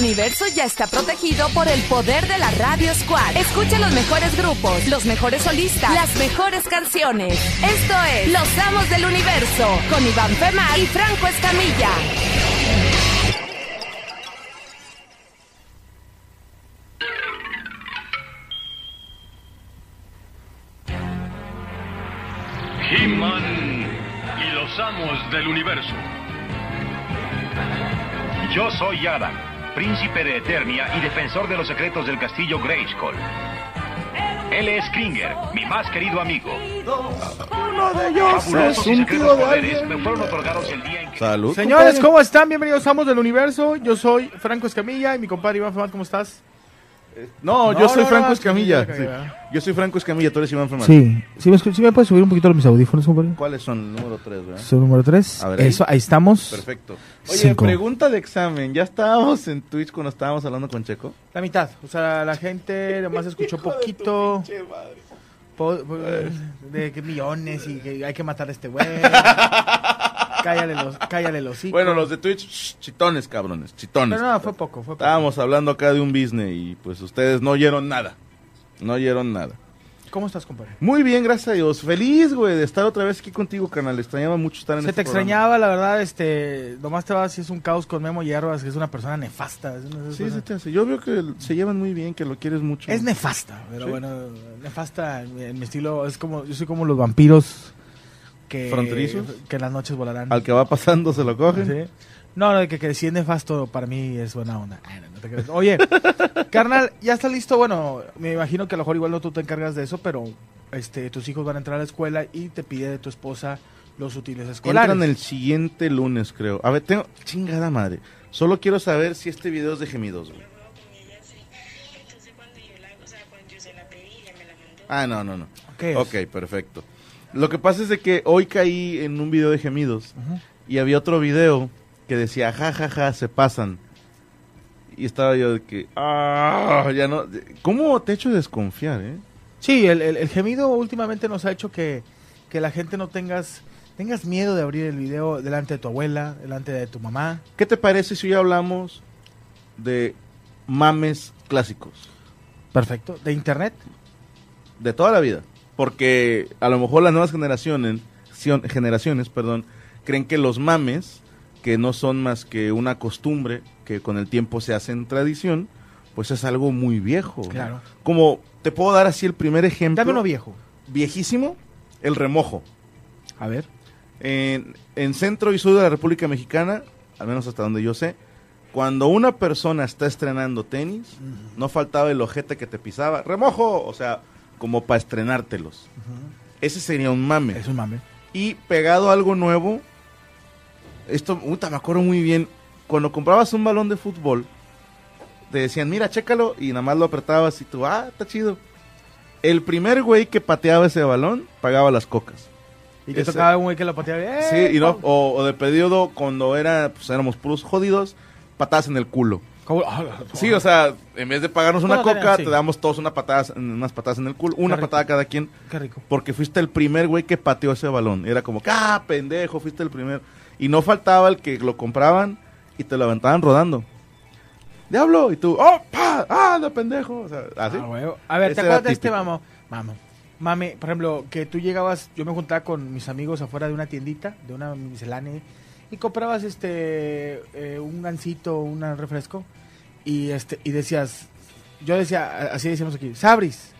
Universo ya está protegido por el poder de la Radio Squad. Escucha los mejores grupos, los mejores solistas, las mejores canciones. Esto es Los Amos del Universo con Iván Femar y Franco Escamilla. He-Man y los amos del universo. Yo soy Adam, príncipe de Eternia y defensor de los secretos del castillo Grayskull. Él es Kringer, mi más querido amigo. Uno de ellos es un tío de alguien. me fueron otorgados el día en que... Salud. Señores. ¿cómo están? Bienvenidos a Amos del Universo. Yo soy Franco Escamilla y mi compadre Iván Femar, ¿cómo estás? No, No, yo soy no, Franco no, Escamilla. Sí. Yo soy Franco Escamilla, tú eres Iván Fermán. Sí, sí me, sí me puedes subir un poquito mis audífonos, compadre. ¿Cuáles son? Número 3, ¿verdad? Soy número 3. A ver, ahí. Eso, ahí estamos. Perfecto. Oye, Cinco. pregunta de examen. ¿Ya estábamos en Twitch cuando estábamos hablando con Checo? La mitad. O sea, la gente nomás escuchó poquito. po- po- de que millones y que hay que matar a este güey. cállale los, cállale los. Bueno, los de Twitch, shh, chitones, cabrones, chitones. Pero no, fue poco, fue poco. Estábamos hablando acá de un business y pues ustedes no oyeron nada. No oyeron nada. ¿Cómo estás, compadre? Muy bien, gracias a Dios. Feliz, güey, de estar otra vez aquí contigo, canal. Extrañaba mucho estar en Se este te programa. extrañaba, la verdad, este, nomás te vas si es un caos con Memo Hierbas, que es una persona nefasta. Es, una- Sí, sí te hace. Yo veo que se llevan muy bien, que lo quieres mucho. es nefasta, pero Sí. bueno, nefasta en mi estilo, es como, yo soy como los vampiros que... ¿Fronterizos? Que en las noches volarán. Al que va pasando se lo cogen. Sí. No, no, que, que si es nefasto para mí es buena onda. Ay, no, no te creas. Oye, carnal, ya está listo. Bueno, me imagino que a lo mejor igual no tú te encargas de eso, pero este, tus hijos van a entrar a la escuela y te pide de tu esposa los útiles escolares. Entran el siguiente lunes, creo. A ver, tengo... Chingada madre. Solo quiero saber si este video es de gemidos, güey. Ah, no, no, no. ¿Qué es? Ok, perfecto. Lo que pasa es de que hoy caí en un video de gemidos y había otro video que decía, ja, ja, ja, se pasan. Y estaba yo de que, ah, ya no. ¿Cómo te he hecho desconfiar, eh? Sí, el, el- el gemido últimamente nos ha hecho que, que la gente no tengas tengas miedo de abrir el video delante de tu abuela, delante de tu mamá. ¿Qué te parece si hoy hablamos de mames clásicos? Perfecto. De internet. de toda la vida. Porque a lo mejor las nuevas generaciones, generaciones, perdón, creen que los mames, que no son más que una costumbre que con el tiempo se hace en tradición, pues es algo muy viejo. Claro. Como te puedo dar así el primer ejemplo. Dame uno viejo. Viejísimo, el remojo. A ver. En, en centro y sur de la República Mexicana, al menos hasta donde yo sé, cuando una persona está estrenando tenis, no faltaba el ojete que te pisaba, remojo, o sea, como para estrenártelos. Ese sería un mame. Es un mame. Y pegado a algo nuevo, esto, puta, me acuerdo muy bien, cuando comprabas un balón de fútbol, te decían, mira, chécalo, y nada más lo apretabas y tú, ah, está chido. El primer güey que pateaba ese balón pagaba las cocas. Y que Ese- tocaba un güey que lo pateaba. ¡eh! Sí, y no, o, o de periodo cuando era, pues éramos puros jodidos, patadas en el culo. ¿Cómo? Ah, Sí, o sea, en vez de pagarnos una coca, sí. te damos todos una patada, unas patadas en el culo, una patada cada quien, Qué rico. porque fuiste el primer güey que pateó ese balón. Era como, ah, pendejo, fuiste el primer. Y no faltaba el que lo compraban y te lo aventaban rodando. Diablo, y tú, oh, pa, ah, de pendejo. O sea, así. Ah, huevo. A ver, ¿te Ese acuerdas de este mamo? Mamo. Mame, por ejemplo, que tú llegabas, yo me juntaba con mis amigos afuera de una tiendita, de una miscelánea, y comprabas este eh, un gansito, un refresco, y este, y decías, yo decía, así decíamos aquí, sabris.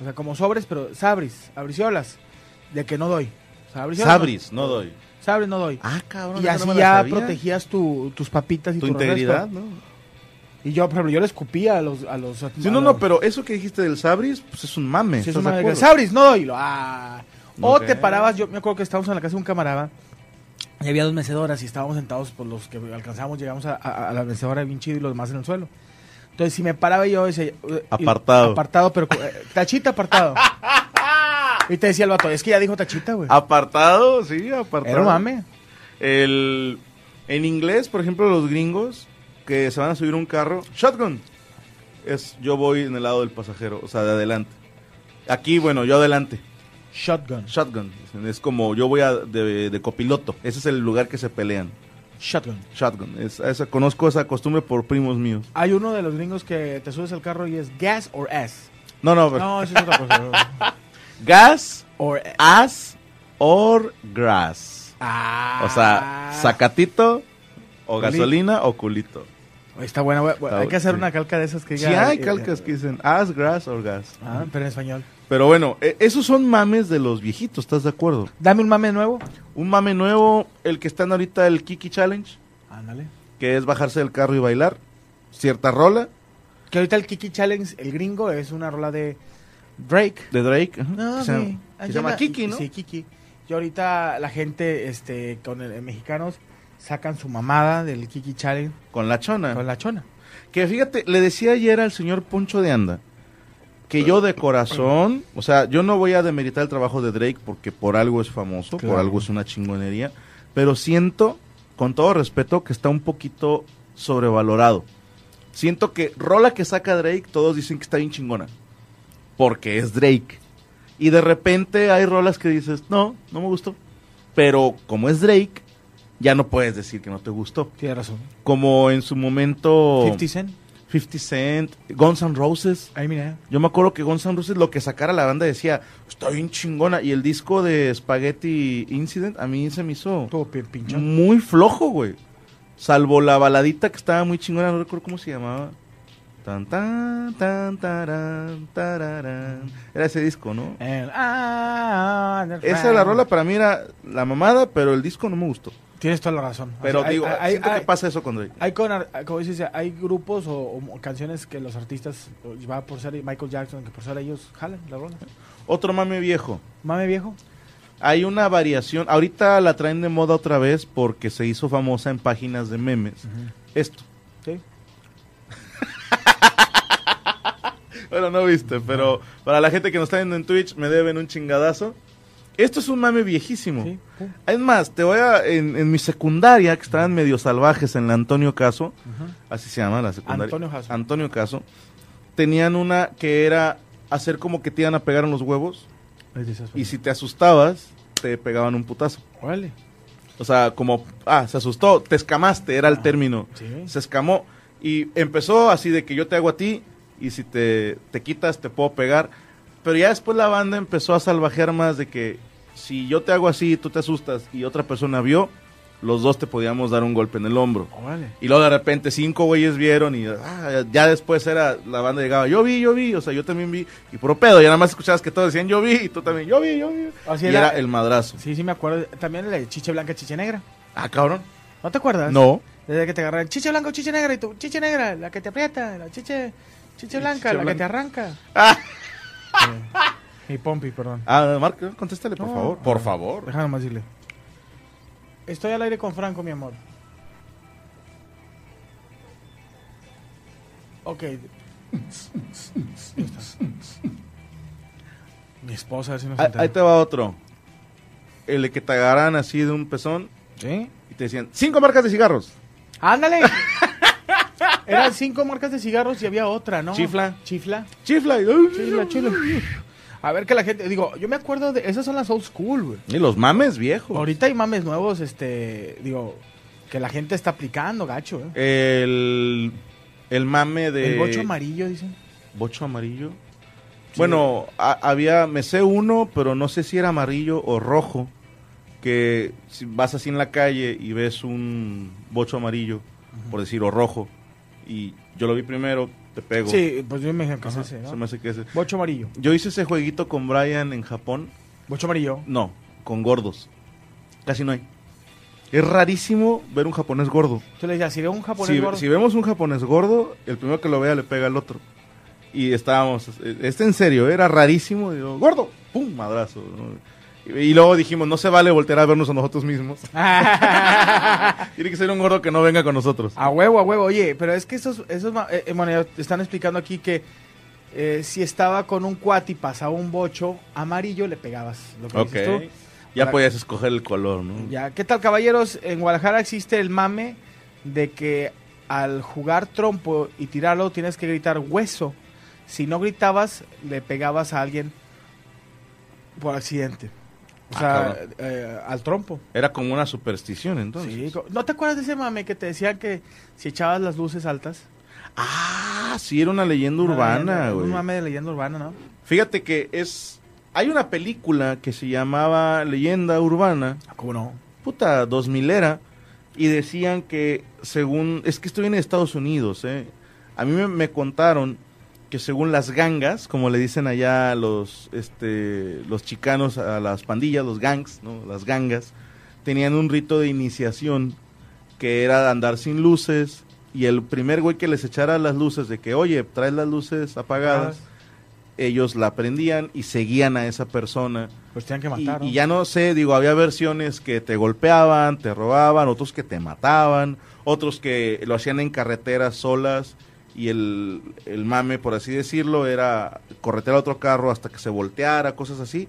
O sea, como sobres, pero sabris, abriciolas, de que no doy. O sea, abriciolas no- Sabris, no doy. Sabris no doy. Ah, cabrón. y así no ya sabía. protegías tu, tus papitas y tu tu integridad, ¿no? Y yo, por ejemplo, yo le escupía a los... A los Sí, a no, no, los- pero eso que dijiste del Sabris, pues es un mame. Sí. Sabris, no doy. Lo- Ah. O te parabas, yo me acuerdo que estábamos en la casa de un camarada y había dos mecedoras y estábamos sentados por los que alcanzamos, llegamos a, a- a la mecedora bien chido y los demás en el suelo. Entonces, si me paraba yo, decía, eh, y- Apartado. Apartado, pero eh, tachita apartado. y te decía el vato, es que ya dijo tachita, güey. Apartado, sí, apartado. Un mame. El, en inglés, por ejemplo, los gringos que se van a subir un carro, shotgun. Es yo voy en el lado del pasajero, o sea, de adelante. Aquí, bueno, yo adelante. Shotgun. Shotgun. Es como yo voy a, de, de copiloto. Ese es el lugar que se pelean. Shotgun. Shotgun. Es, conozco esa costumbre por primos míos. Hay uno de los gringos que te subes al carro y es gas or ass. No, no, pero- No, eso es otra cosa. gas, or ass or grass. Ah. O sea, sacatito o Culito. gasolina o culito. Está buena. Está hay que hacer sí. una calca de esas que Sí diga, hay eh, calcas eh, que dicen ass, grass or gas. Ah, pero en español. Pero bueno, e- esos son mames de los viejitos, ¿estás de acuerdo? Dame un mame nuevo. Un mame nuevo, el que están ahorita, el Kiki Challenge, Ándale. que es bajarse del carro y bailar. Cierta rola Que ahorita el Kiki Challenge, el gringo, es una rola de Drake. de Drake. ajá, No, que se, llama- que se llama Kiki, ¿no? Sí, Kiki. Y ahorita la gente, este, con el, mexicanos, sacan su mamada del Kiki Challenge Con la chona. con la chona. Que fíjate, le decía ayer al señor Poncho de Anda que yo de corazón, o sea, yo no voy a demeritar el trabajo de Drake porque por algo es famoso, por algo es una chingonería, pero siento, con todo respeto, que está un poquito sobrevalorado. Siento que rola que saca Drake, todos dicen que está bien chingona, porque es Drake. Y de repente hay rolas que dices, no, no me gustó. Pero como es Drake, ya no puedes decir que no te gustó. Tiene razón. Como en su momento... 50 Cent. 50 Cent, Guns N' Roses. Ahí mira. Yo me acuerdo que Guns N' Roses lo que sacara la banda decía, está bien chingona. Y el disco de Spaghetti Incident a mí se me hizo muy flojo, güey. Salvo la baladita que estaba muy chingona, no recuerdo cómo se llamaba. Tan, tan, tan, tarán, tararán. Era ese disco, ¿no? El- ah, Esa la rola para mí era la mamada, pero el disco no me gustó. Tienes toda la razón. O Pero sea, digo, hay- siento hay- que pasa eso con Drake. Hay, con, como dices, hay grupos o, o canciones que los artistas, va por ser Michael Jackson, que por ser ellos jalan la rola. Otro mame viejo. Mame viejo. Hay una variación, ahorita la traen de moda otra vez porque se hizo famosa en páginas de memes. Esto. Sí. Bueno, no viste, pero para la gente que nos está viendo en Twitch me deben un chingadazo. Esto es un mame viejísimo. Sí. Es más, te voy a. En, en mi secundaria, que estaban medio salvajes en la Antonio Caso, así se llama la secundaria. Antonio Caso. Antonio Caso. Tenían una que era hacer como que te iban a pegar en los huevos y si te asustabas, te pegaban un putazo. Órale. O sea, como, ah, se asustó, te escamaste, era el término. Sí. Se escamó. Y empezó así de que yo te hago a ti y si te, te quitas te puedo pegar. Pero ya después la banda empezó a salvajear más de que si yo te hago así, tú te asustas y otra persona vio, los dos te podíamos dar un golpe en el hombro. Y luego de repente cinco güeyes vieron y ah, ya después era la banda llegaba, yo vi, yo vi, o sea, yo también vi. Y puro pedo, y nada más escuchabas que todos decían yo vi y tú también, yo vi, yo vi. Así y era- era el madrazo. Sí, sí me acuerdo. También de chiche blanca, chiche negra. Ah, cabrón. ¿No te acuerdas? No. Desde que te agarran chiche blanca o chiche negra y tú, chiche negra, la que te aprieta, la chiche, chiche blanca, Chiche la que blanca. te arranca. Ah, Eh, y Pompi, perdón. ah Marco, contéstale, por No. favor. Por favor. Déjame nomás decirle. Estoy al aire con Franco, mi amor. Ok. Está. Mi esposa, a ver si nos Ahí, entera. ahí te va otro. el de que te agarran así de un pezón ¿Sí? y te decían, cinco marcas de cigarros. ¡Ándale! Eran cinco marcas de cigarros y había otra, ¿no? Chifla. Chifla. Chifla. Y, Chifla, chifla. A ver que la gente, digo, yo me acuerdo de, esas son las old school, güey. y los mames viejos. Ahorita hay mames nuevos, este, digo, que la gente está aplicando, gacho, ¿eh? El, el mame de... El bocho amarillo, dicen. Bocho amarillo. Bueno, a- había, me sé uno, pero no sé si era amarillo o rojo, que si vas así en la calle y ves un bocho amarillo, por decir, o rojo, y yo lo vi primero, te pego. Sí, pues yo me imagino que es ese, ¿no? se me hace que ese. Bocho amarillo. Yo hice ese jueguito con Brian en Japón. Bocho amarillo. No, con gordos. Casi no hay. Es rarísimo ver un japonés gordo. Tú le decías, si veo un japonés Si, gordo. si vemos un japonés gordo, el primero que lo vea le pega al otro. Y estábamos, este en serio, era rarísimo. Digo, gordo, pum, madrazo. ¿no? Y, luego dijimos, no se vale voltear a vernos a nosotros mismos. Tiene que ser un gordo que no venga con nosotros. A huevo, a huevo. Oye, pero es que esos, esos eh, eh, bueno, están explicando aquí que eh, si estaba con un cuati y pasaba un bocho amarillo, le pegabas. Lo que Ok. dices tú. Ya Para- podías escoger el color, ¿no? Ya, ¿qué tal, caballeros? En Guadalajara existe el mame de que al jugar trompo y tirarlo tienes que gritar hueso. Si no gritabas, le pegabas a alguien por accidente. O Ah, sea, eh, al trompo. Era como una superstición, entonces. Sí, ¿No te acuerdas de ese mame que te decían que si echabas las luces altas? Ah, sí, era una leyenda Una urbana, güey. Un mame de leyenda urbana, ¿no? Fíjate que es... Hay una película que se llamaba Leyenda Urbana, ¿Cómo no? puta, dos milera, y decían que según... Es que estoy en Estados Unidos, ¿eh? A mí me, me contaron que según las gangas, como le dicen allá los, este, los chicanos a las pandillas, los gangs, ¿no? Las gangas, tenían un rito de iniciación que era andar sin luces y el primer güey que les echara las luces de que, oye, traes las luces apagadas, ellos la prendían y seguían a esa persona. Pues tenían que Y, matar, ¿no? y ya no sé, digo, había versiones que te golpeaban, te robaban, otros que te mataban, otros que lo hacían en carreteras solas y el, el mame, por así decirlo, era corretear a otro carro hasta que se volteara, cosas así.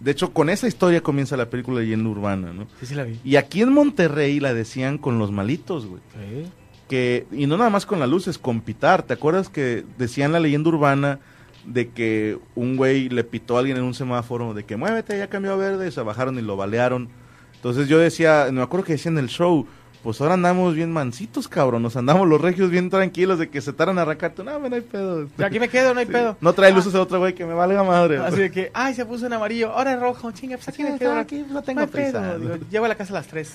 De hecho, con esa historia comienza la película Leyenda Urbana, ¿no? Sí, sí la vi. Y aquí en Monterrey la decían con los malitos, güey Sí. que y no nada más con las luces, con pitar. ¿Te acuerdas que decían la leyenda urbana de que un güey le pitó a alguien en un semáforo de que muévete, ya cambió a verde, y se bajaron y lo balearon? Entonces yo decía, me acuerdo que decían en el show, pues ahora andamos bien mansitos, cabrón, nos andamos los regios bien tranquilos de que se taran a arrancarte, no, no hay pedo. Aquí me quedo, no hay Sí. pedo. No trae luces a otro güey que me valga madre. Así de que, ay, se puso en amarillo, ahora es rojo, chinga, pues aquí me quedo. aquí no tengo pedo. prisa. Digo, Llevo a la casa a las 3.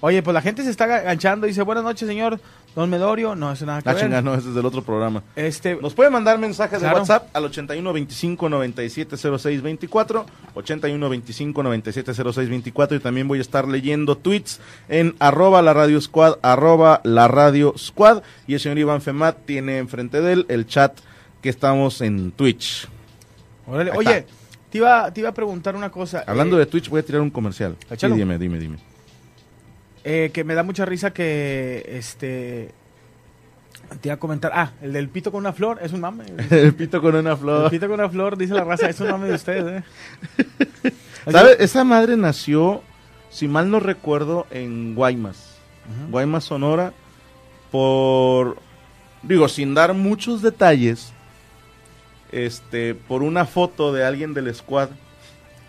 Oye, pues la gente se está ganchando. Dice, buenas noches, señor Don Medorio. No, eso nada que Ah, chinga, no, ese es del otro programa. Este, Nos pueden mandar mensajes Claro. de WhatsApp al 81 25 97 06 24, 81 25 97 06 24 y también voy a estar leyendo tweets en arroba la radio squad, arroba la radio squad y el señor Iván Femat tiene enfrente de él el chat que estamos en Twitch. órale. Oye, te iba, te iba a preguntar una cosa. Hablando Eh, de Twitch voy a tirar un comercial. Sí, Échalo. dime, dime, dime. Eh, que me da mucha risa que, este... Te iba a comentar, ah, el del pito con una flor, es un mame. el pito con una El flor. pito con una flor, dice la raza, es un mame de ustedes, ¿eh? ¿Sabes? Esa madre nació, si mal no recuerdo, en Guaymas. Guaymas, Sonora, por, digo, sin dar muchos detalles, este, por una foto de alguien del squad,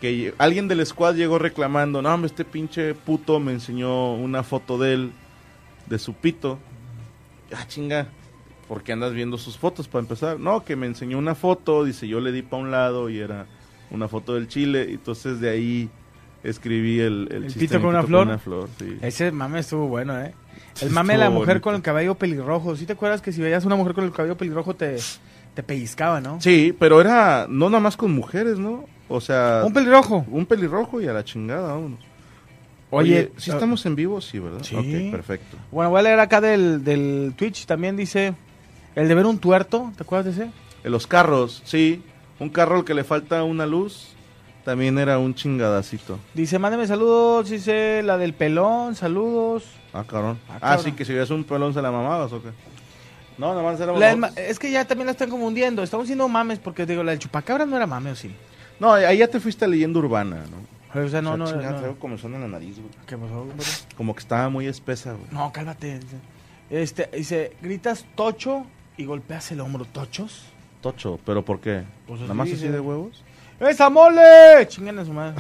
que alguien del squad llegó reclamando, no, hombre, este pinche puto me enseñó una foto de él, de su pito. Ah, chinga, ¿por qué andas viendo sus fotos para empezar? No, que me enseñó una foto, dice, yo le di para un lado y era una foto del chile, y entonces de ahí escribí el, el, ¿El pito con una flor? flor, sí. Ese mame estuvo bueno, ¿eh? El mame de la mujer bonito. con el cabello pelirrojo. ¿Sí te acuerdas que si veías una mujer con el cabello pelirrojo te, te pellizcaba, no? Sí, pero era no nada más con mujeres, ¿no? O sea, Un pelirrojo. un pelirrojo y a la chingada, vámonos. Oye, Oye, ¿sí ah, estamos en vivo? Sí, ¿verdad? Sí. Ok, perfecto. Bueno, voy a leer acá del, del Twitch. También dice el de ver un tuerto. ¿Te acuerdas de ese? En los carros, sí. Un carro al que le falta una luz, también era un chingadacito. Dice, mándeme saludos. Dice la del pelón, saludos. Ah, cabrón. Ah, Ah, cabrón. sí, que si veías un pelón se la mamabas o qué. No, nada más era La es que ya también la están confundiendo. Estamos haciendo mames porque digo, la del chupacabra no era mame, ¿o sí? No, ahí ya te fuiste a leyenda urbana, ¿no? O sea, no, O sea, no, chingada, no. traigo comezón en la nariz, güey. ¿Qué pasó, compadre? Como que estaba muy espesa, güey. No, cálmate. Este, dice, gritas tocho y golpeas el hombro. ¿Tochos? Tocho, ¿pero por qué? Pues ¿Nada más dice. así de huevos? ¡Esa mole! Chingan a su madre.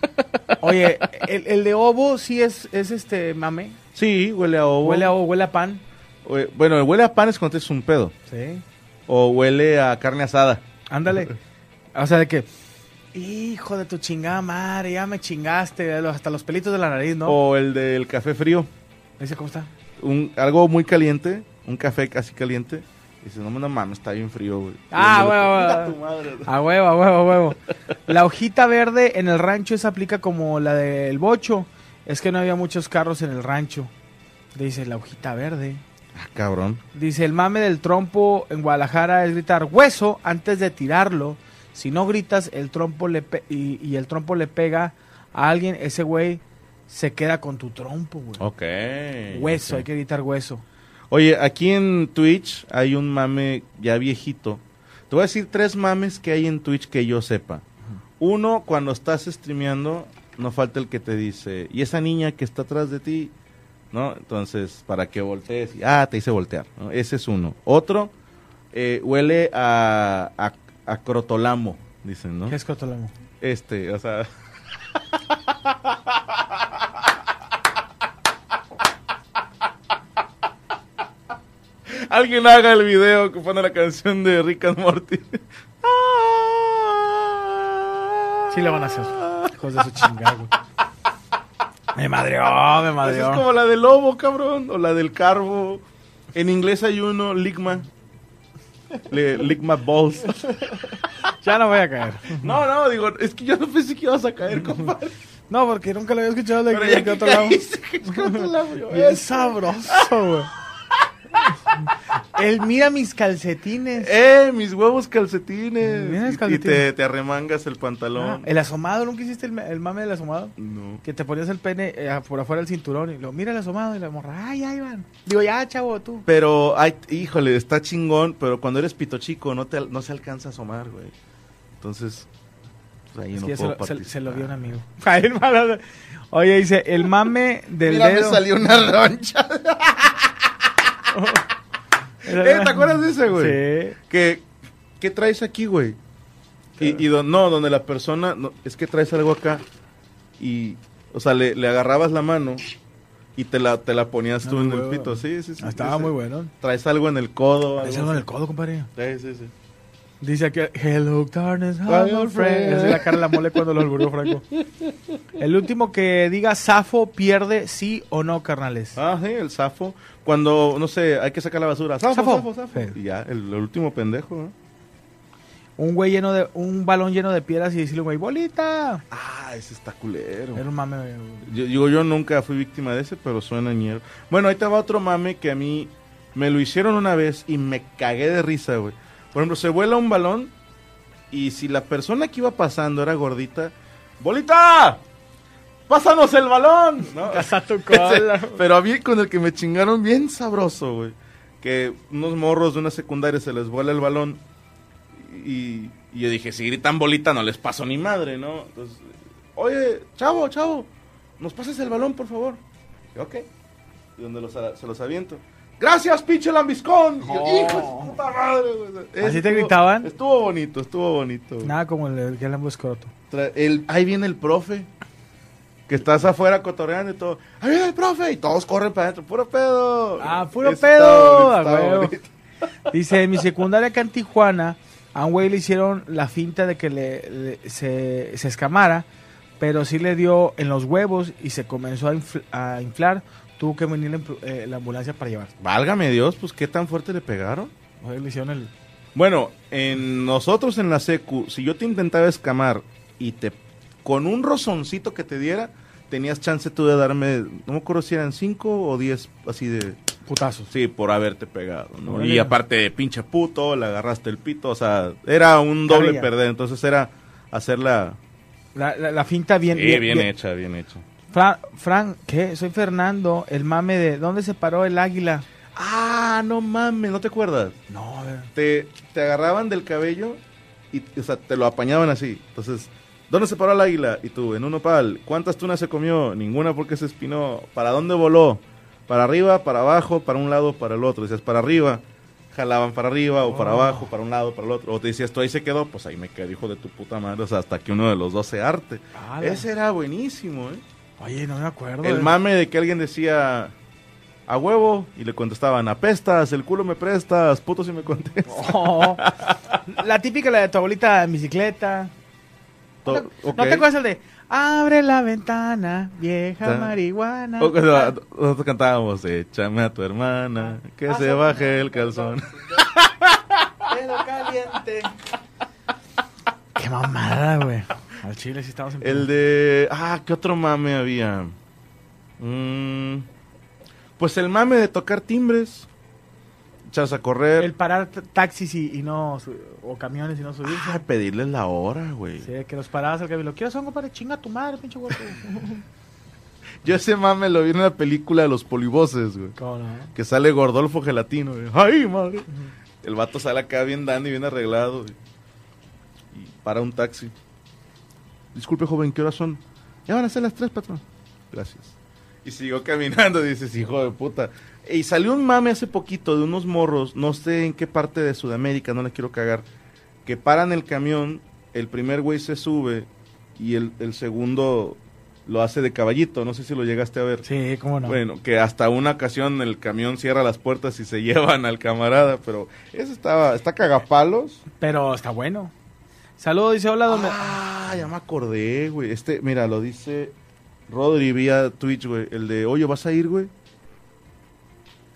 Oye, el, el de ovo sí es, es este mame. Sí, huele a ovo. Huele a ovo, huele a pan. Bueno, el huele a pan es cuando es un pedo. Sí. O huele a carne asada. Ándale. O sea, de que, hijo de tu chingada madre, ya me chingaste, hasta los pelitos de la nariz, ¿no? O el del café frío. Dice, ¿cómo está? Un, algo muy caliente, un café casi caliente. Dice, no, no mames, está bien frío, güey. Ah, huevo, huevo. A huevo, a huevo, a huevo. La hojita verde en el rancho esa aplica como la del bocho. Es que no había muchos carros en el rancho. Dice la hojita verde. Ah, cabrón. Dice el mame del trompo en Guadalajara es gritar hueso antes de tirarlo. Si no gritas el trompo le pe- y, y el trompo le pega a alguien, ese güey se queda con tu trompo, güey. Ok. Hueso, hay que gritar hueso. Oye, aquí en Twitch hay un mame ya viejito. Te voy a decir tres mames que hay en Twitch que yo sepa. Uno, cuando estás streameando, no falta el que te dice, y esa niña que está atrás de ti, ¿no? Entonces, para que voltees, y, ah, te hice voltear. ¿no? Ese es uno. Otro, eh, huele a, a, a crotolamo, dicen, ¿no? ¿Qué es cotolamo? Este, o sea... Alguien haga el video que pone la canción de Rick and Morty. Sí le van a hacer. Hijos de su chingada. Me madreó, me Esa madreó. es como la del lobo, cabrón, o la del carbo. En inglés hay uno, Ligma. Le- Ligma Balls. Ya no voy a caer. No, no, digo, es que yo no pensé que ibas a caer, compadre. No, porque nunca lo había escuchado de, Pero de ya que que otro lado. Bien sabroso, güey. Él mira mis calcetines. ¡Eh, mis huevos calcetines! Mira los Y- y, calcetines. te, te arremangas el pantalón. Ah, el asomado, ¿nunca hiciste el, el mame del asomado? No. Que te ponías el pene eh, por afuera del cinturón y lo mira el asomado y la morra, ay, ay, van. Digo, ya, chavo, tú. Pero, ay, híjole, está chingón, pero cuando eres pito chico no, te, no se alcanza a asomar, güey. Entonces, pues ahí Es no que ya se puedo lo, se- participar. se lo dio un amigo. Oye, dice, el mame del Mira, me dedo. salió una roncha. ¿Eh, ¿Te acuerdas de ese, güey? Sí. Que, ¿Qué traes aquí, güey? Y, y don- no, donde la persona, no, es que traes algo acá y, o sea, le, le agarrabas la mano y te la, te la ponías tú Ah, en el huevo. pito, sí, sí, sí. Ah, estaba ese. muy bueno. Traes algo en el codo. Ese algo en el codo, compadre. Sí, sí, sí. Dice aquí, hello, darkness, old friend. Esa es la cara de la mole cuando lo alburió Franco. El último que diga Safo pierde sí o no, carnales. Ah, sí, el zafo. Cuando, no sé, hay que sacar la basura. Zafo, Zafo. zafo, zafo. Sí. Y ya, el, el último pendejo, ¿no? Un güey lleno de, un balón lleno de piedras y decirle, güey, bolita. Ah, ese está culero. Era un mame. Yo, digo, yo nunca fui víctima de ese, pero suena ñero. Bueno, ahí te va otro mame que a mí me lo hicieron una vez y me cagué de risa, güey. Por ejemplo, se vuela un balón y si la persona que iba pasando era gordita, ¡Bolita! ¡Pásanos el balón! ¿no? Casa tu Ese- pero a mí con el que me chingaron bien sabroso, güey. Que unos morros de una secundaria se les vuela el balón. Y, y yo dije, si gritan bolita no les paso ni madre, ¿no? Entonces, oye, chavo, chavo, ¿nos pasas el balón, por favor? Y, ok. Y donde los, se los aviento. Gracias, pinche lambiscón. Yo, hijo de puta madre, güey. ¿Así te gritaban? Estuvo bonito, estuvo bonito. güey. Nada como el, el que escroto. Tra- el- ahí viene el profe. Que estás afuera cotorreando y todo. Viene el profe. Y todos corren para adentro. Puro pedo. Ah, puro Está pedo, bonito, a está huevo. bonito. Dice, en mi secundaria acá en Tijuana, a un güey le hicieron la finta de que le, le- se, se escamara, pero sí le dio en los huevos y se comenzó a, infl- a inflar. Tuvo que venir eh, la ambulancia para llevar. Válgame Dios, pues qué tan fuerte le pegaron. Le hicieron el... Bueno, en nosotros en la secu, si yo te intentaba escamar y te con un rozoncito que te diera, tenías chance tú de darme, no me acuerdo si eran cinco o diez, así de, Putazos. sí, por haberte pegado, ¿no? Y aparte, pinche puto, le agarraste el pito, o sea, era un doble perder, entonces era hacerla La, la- la finta bien... sí, bien, hecha, bien hecha. Fran, Fran, ¿qué? Soy Fernando, el mame de... ¿Dónde se paró el águila? Ah, no mames, ¿no te acuerdas? No, a ver. Te, te agarraban del cabello y, o sea, te lo apañaban así. Entonces, ¿Dónde se paró el águila? Y tú, en un nopal. ¿Cuántas tunas se comió? Ninguna porque se espinó. ¿Para dónde voló? ¿Para arriba, para abajo, para un lado, para el otro? Dices, para arriba. Jalaban para arriba o para Oh. abajo, para un lado, para el otro. O te decías, tú ahí se quedó, pues ahí me quedé, hijo de tu puta madre. O sea, hasta que uno de los dos se arte. Ala. Ese era buenísimo, ¿eh? Oye, no me acuerdo. El eh. mame de que alguien decía a huevo y le contestaban apestas, el culo me prestas, puto si me contestas. Oh. La típica, la de tu abuelita en bicicleta. To- ¿No, ok. ¿no te acuerdas el de Abre la ventana, vieja marihuana? O no- nosotros cantábamos, échame a tu hermana, que Ah, se baje el calzón. Caliente. Qué mamada, güey. Al chile sí estamos en El de... Ah, ¿qué otro mame había? Mm, pues el mame de tocar timbres, echarse a correr, El parar taxis y, y no... o camiones y no subirse. ah, pedirles la hora, güey. Sí, que los parabas al camino. ¿Quieres hongo para chinga tu madre, pinche huevo? Yo ese mame lo vi en una película de los polivoces, güey. ¿Cómo no? Que sale Gordolfo Gelatino, güey. ¡Ay, madre! El vato sale acá bien dandy, bien arreglado. güey. Y para un taxi. Disculpe, joven, ¿qué horas son? Ya van a ser las tres, patrón. Gracias. Y siguió caminando, dices, hijo de puta. Y salió un mame hace poquito de unos morros, no sé en qué parte de Sudamérica, no le quiero cagar, que paran el camión, el primer güey se sube y el, el segundo lo hace de caballito, no sé si lo llegaste a ver. Sí, cómo no. Bueno, que hasta una ocasión el camión cierra las puertas y se llevan al camarada, pero eso estaba, está cagapalos. Pero está bueno. Saludos, dice hola, donde... Ah, ya me acordé, güey. Este, mira, lo dice Rodri vía Twitch, güey. El de, oye, ¿vas a ir, güey?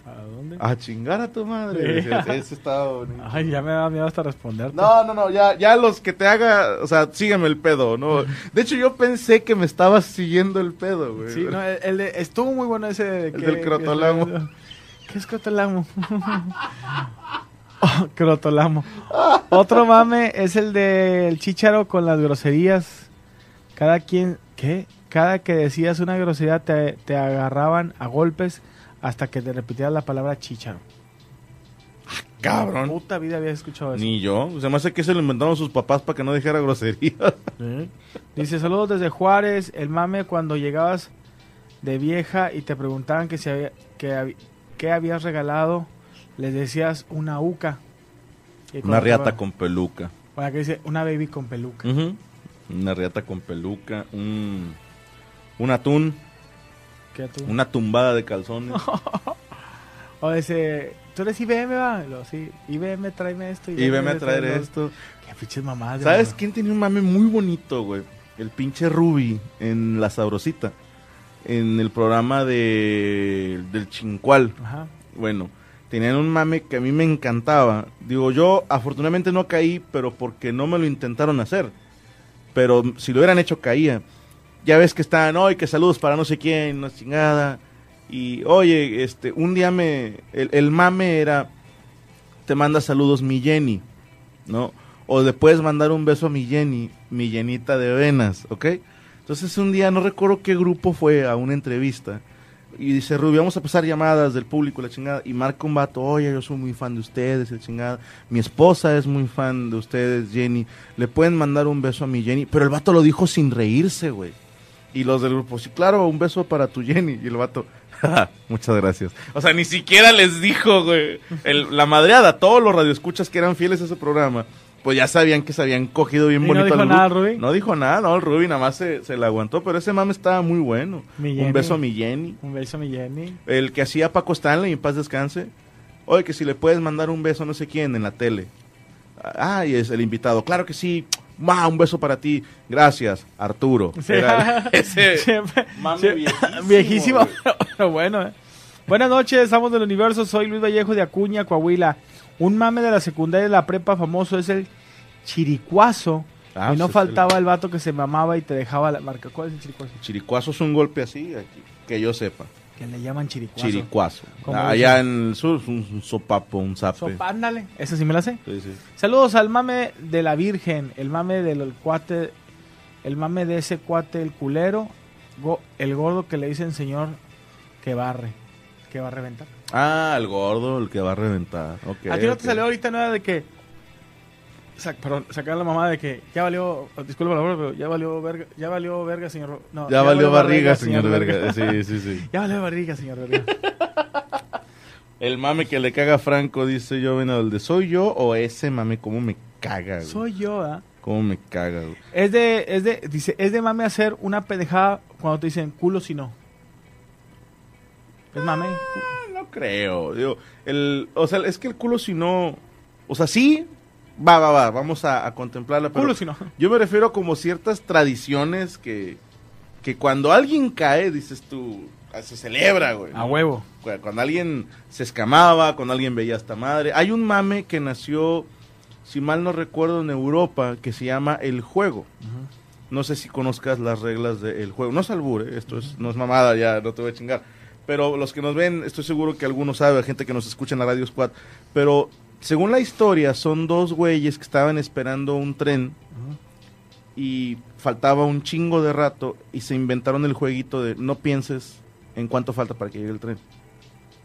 ¿A dónde? A chingar a tu madre. Sí. Ese, estaba bonito. Ay, ya me da miedo hasta responderte. No, no, no, ya, ya los que te haga, o sea, sígueme el pedo, ¿no? De hecho, yo pensé que me estabas siguiendo el pedo, güey. Sí, no, el, el de- estuvo muy bueno ese de El del crotolamo. ¿Qué es crotolamo? Oh, crotolamo. Otro mame es el del chicharo con las groserías. Cada quien, ¿qué? Cada que decías una grosería te, te agarraban a golpes hasta que te repetías la palabra chicharo. Cabrón. Puta vida había escuchado eso. Ni yo. Se me hace que se lo inventaron sus papás para que no dijera grosería. Dice, saludos desde Juárez, el mame cuando llegabas de vieja y te preguntaban que si había, que qué habías regalado, les decías una uca. Una riata con peluca. Bueno, que dice una baby con peluca. Una riata con peluca. Un, un atún. ¿Qué tú? Una tumbada de calzones. O dice, tú eres IBM, va. Luego, sí, IBM, tráeme esto. a tráeme traer esto. esto. Qué pinches mamadas. ¿Sabes quién tenía un mame muy bonito, güey? El pinche Ruby en La Sabrosita. En el programa de, del Chincual. Ajá. Bueno, tenían un mame que a mí me encantaba. Digo, yo afortunadamente no caí, pero porque no me lo intentaron hacer. Pero si lo hubieran hecho, caía. Ya ves que estaban, hoy que saludos para no sé quién, una chingada. Y oye, este, un día me. El, el mame era. Te manda saludos mi Jenny, ¿no? O le puedes mandar un beso a mi Jenny, mi llenita de venas, ¿ok? Entonces un día, no recuerdo qué grupo fue a una entrevista. Y dice, Ruby, vamos a pasar llamadas del público, la chingada. Y marca un vato, oye, yo soy muy fan de ustedes, la chingada. Mi esposa es muy fan de ustedes, Jenny. Le pueden mandar un beso a mi Jenny. Pero el vato lo dijo sin reírse, güey. Y los del grupo, sí, claro, un beso para tu Jenny. Y el vato, "Ja, muchas gracias. O sea, ni siquiera les dijo, güey. El- la madreada, todos los radioescuchas que eran fieles a ese programa, pues ya sabían que se habían cogido bien ¿Y no bonito dijo al nada. Ruby? No dijo nada, no, el Ruby nada más se, se la aguantó, pero ese mame estaba muy bueno. Mi Un beso a mi Jenny. Un beso a mi Jenny. El que hacía Paco Stanley, en paz descanse. Oye, que si le puedes mandar un beso a no sé quién en la tele. Ah, y es el invitado. Claro que sí. Ma, un beso para ti. Gracias, Arturo. Sí. Era ese Siempre- viejísimo, pero bueno. eh. Buenas noches, estamos del universo. Soy Luis Vallejo de Acuña, Coahuila. Un mame de la secundaria y la prepa famoso es el chiricuazo. Ah, y no pues, faltaba el vato que se mamaba y te dejaba la marca. ¿Cuál es el chiricuazo? Chiricuazo es un golpe así, aquí, que yo sepa. Que le llaman chiricuazo. Chiricuazo. ¿Cómo Allá en el sur es un, un sopapo, un zape. Sopa, ándale. Esa sí me la sé. Sí, sí. Saludos al mame de la Virgen, el mame del cuate, el mame de ese cuate, el culero, go- el gordo que le dicen señor que barre, que va a reventar. Ah, el gordo, el que va a reventar. Ok, ¿A ti no te salió ahorita nada de que Sac- perdón, sacar la mamá de que ya valió, disculpa la palabra, pero ya valió verga, ya valió verga, señor. No, Ya, valió barriga, señor Verga. Sí, sí, sí. Ya valió barriga, señor Verga. El mame que le caga a Franco, dice yo, ven al de ¿soy yo o ese mame? ¿Cómo me caga, güey? Soy yo, ¿ah? ¿Cómo me caga, güey? Es de, es de, dice, es de mame hacer una pendejada cuando te dicen culo si no. Es mame. No creo. Digo, el, o sea, es que el culo si no... O sea, sí, va, va, va, vamos a, a contemplarla. Pero Culo si no. Yo me refiero como ciertas tradiciones que, que cuando alguien cae, dices tú, ah, se celebra, güey. A ¿no? huevo. Cu- Cuando alguien se escamaba, cuando alguien veía a esta madre. Hay un mame que nació, si mal no recuerdo, en Europa, que se llama El Juego. No sé si conozcas las reglas del juego. No es albur, ¿eh? esto es, no es mamada, ya no te voy a chingar. Pero los que nos ven, estoy seguro que algunos saben, gente que nos escucha en la Radio Squad. Pero según la historia, son dos güeyes que estaban esperando un tren y faltaba un chingo de rato y se inventaron el jueguito de no pienses en cuánto falta para que llegue el tren.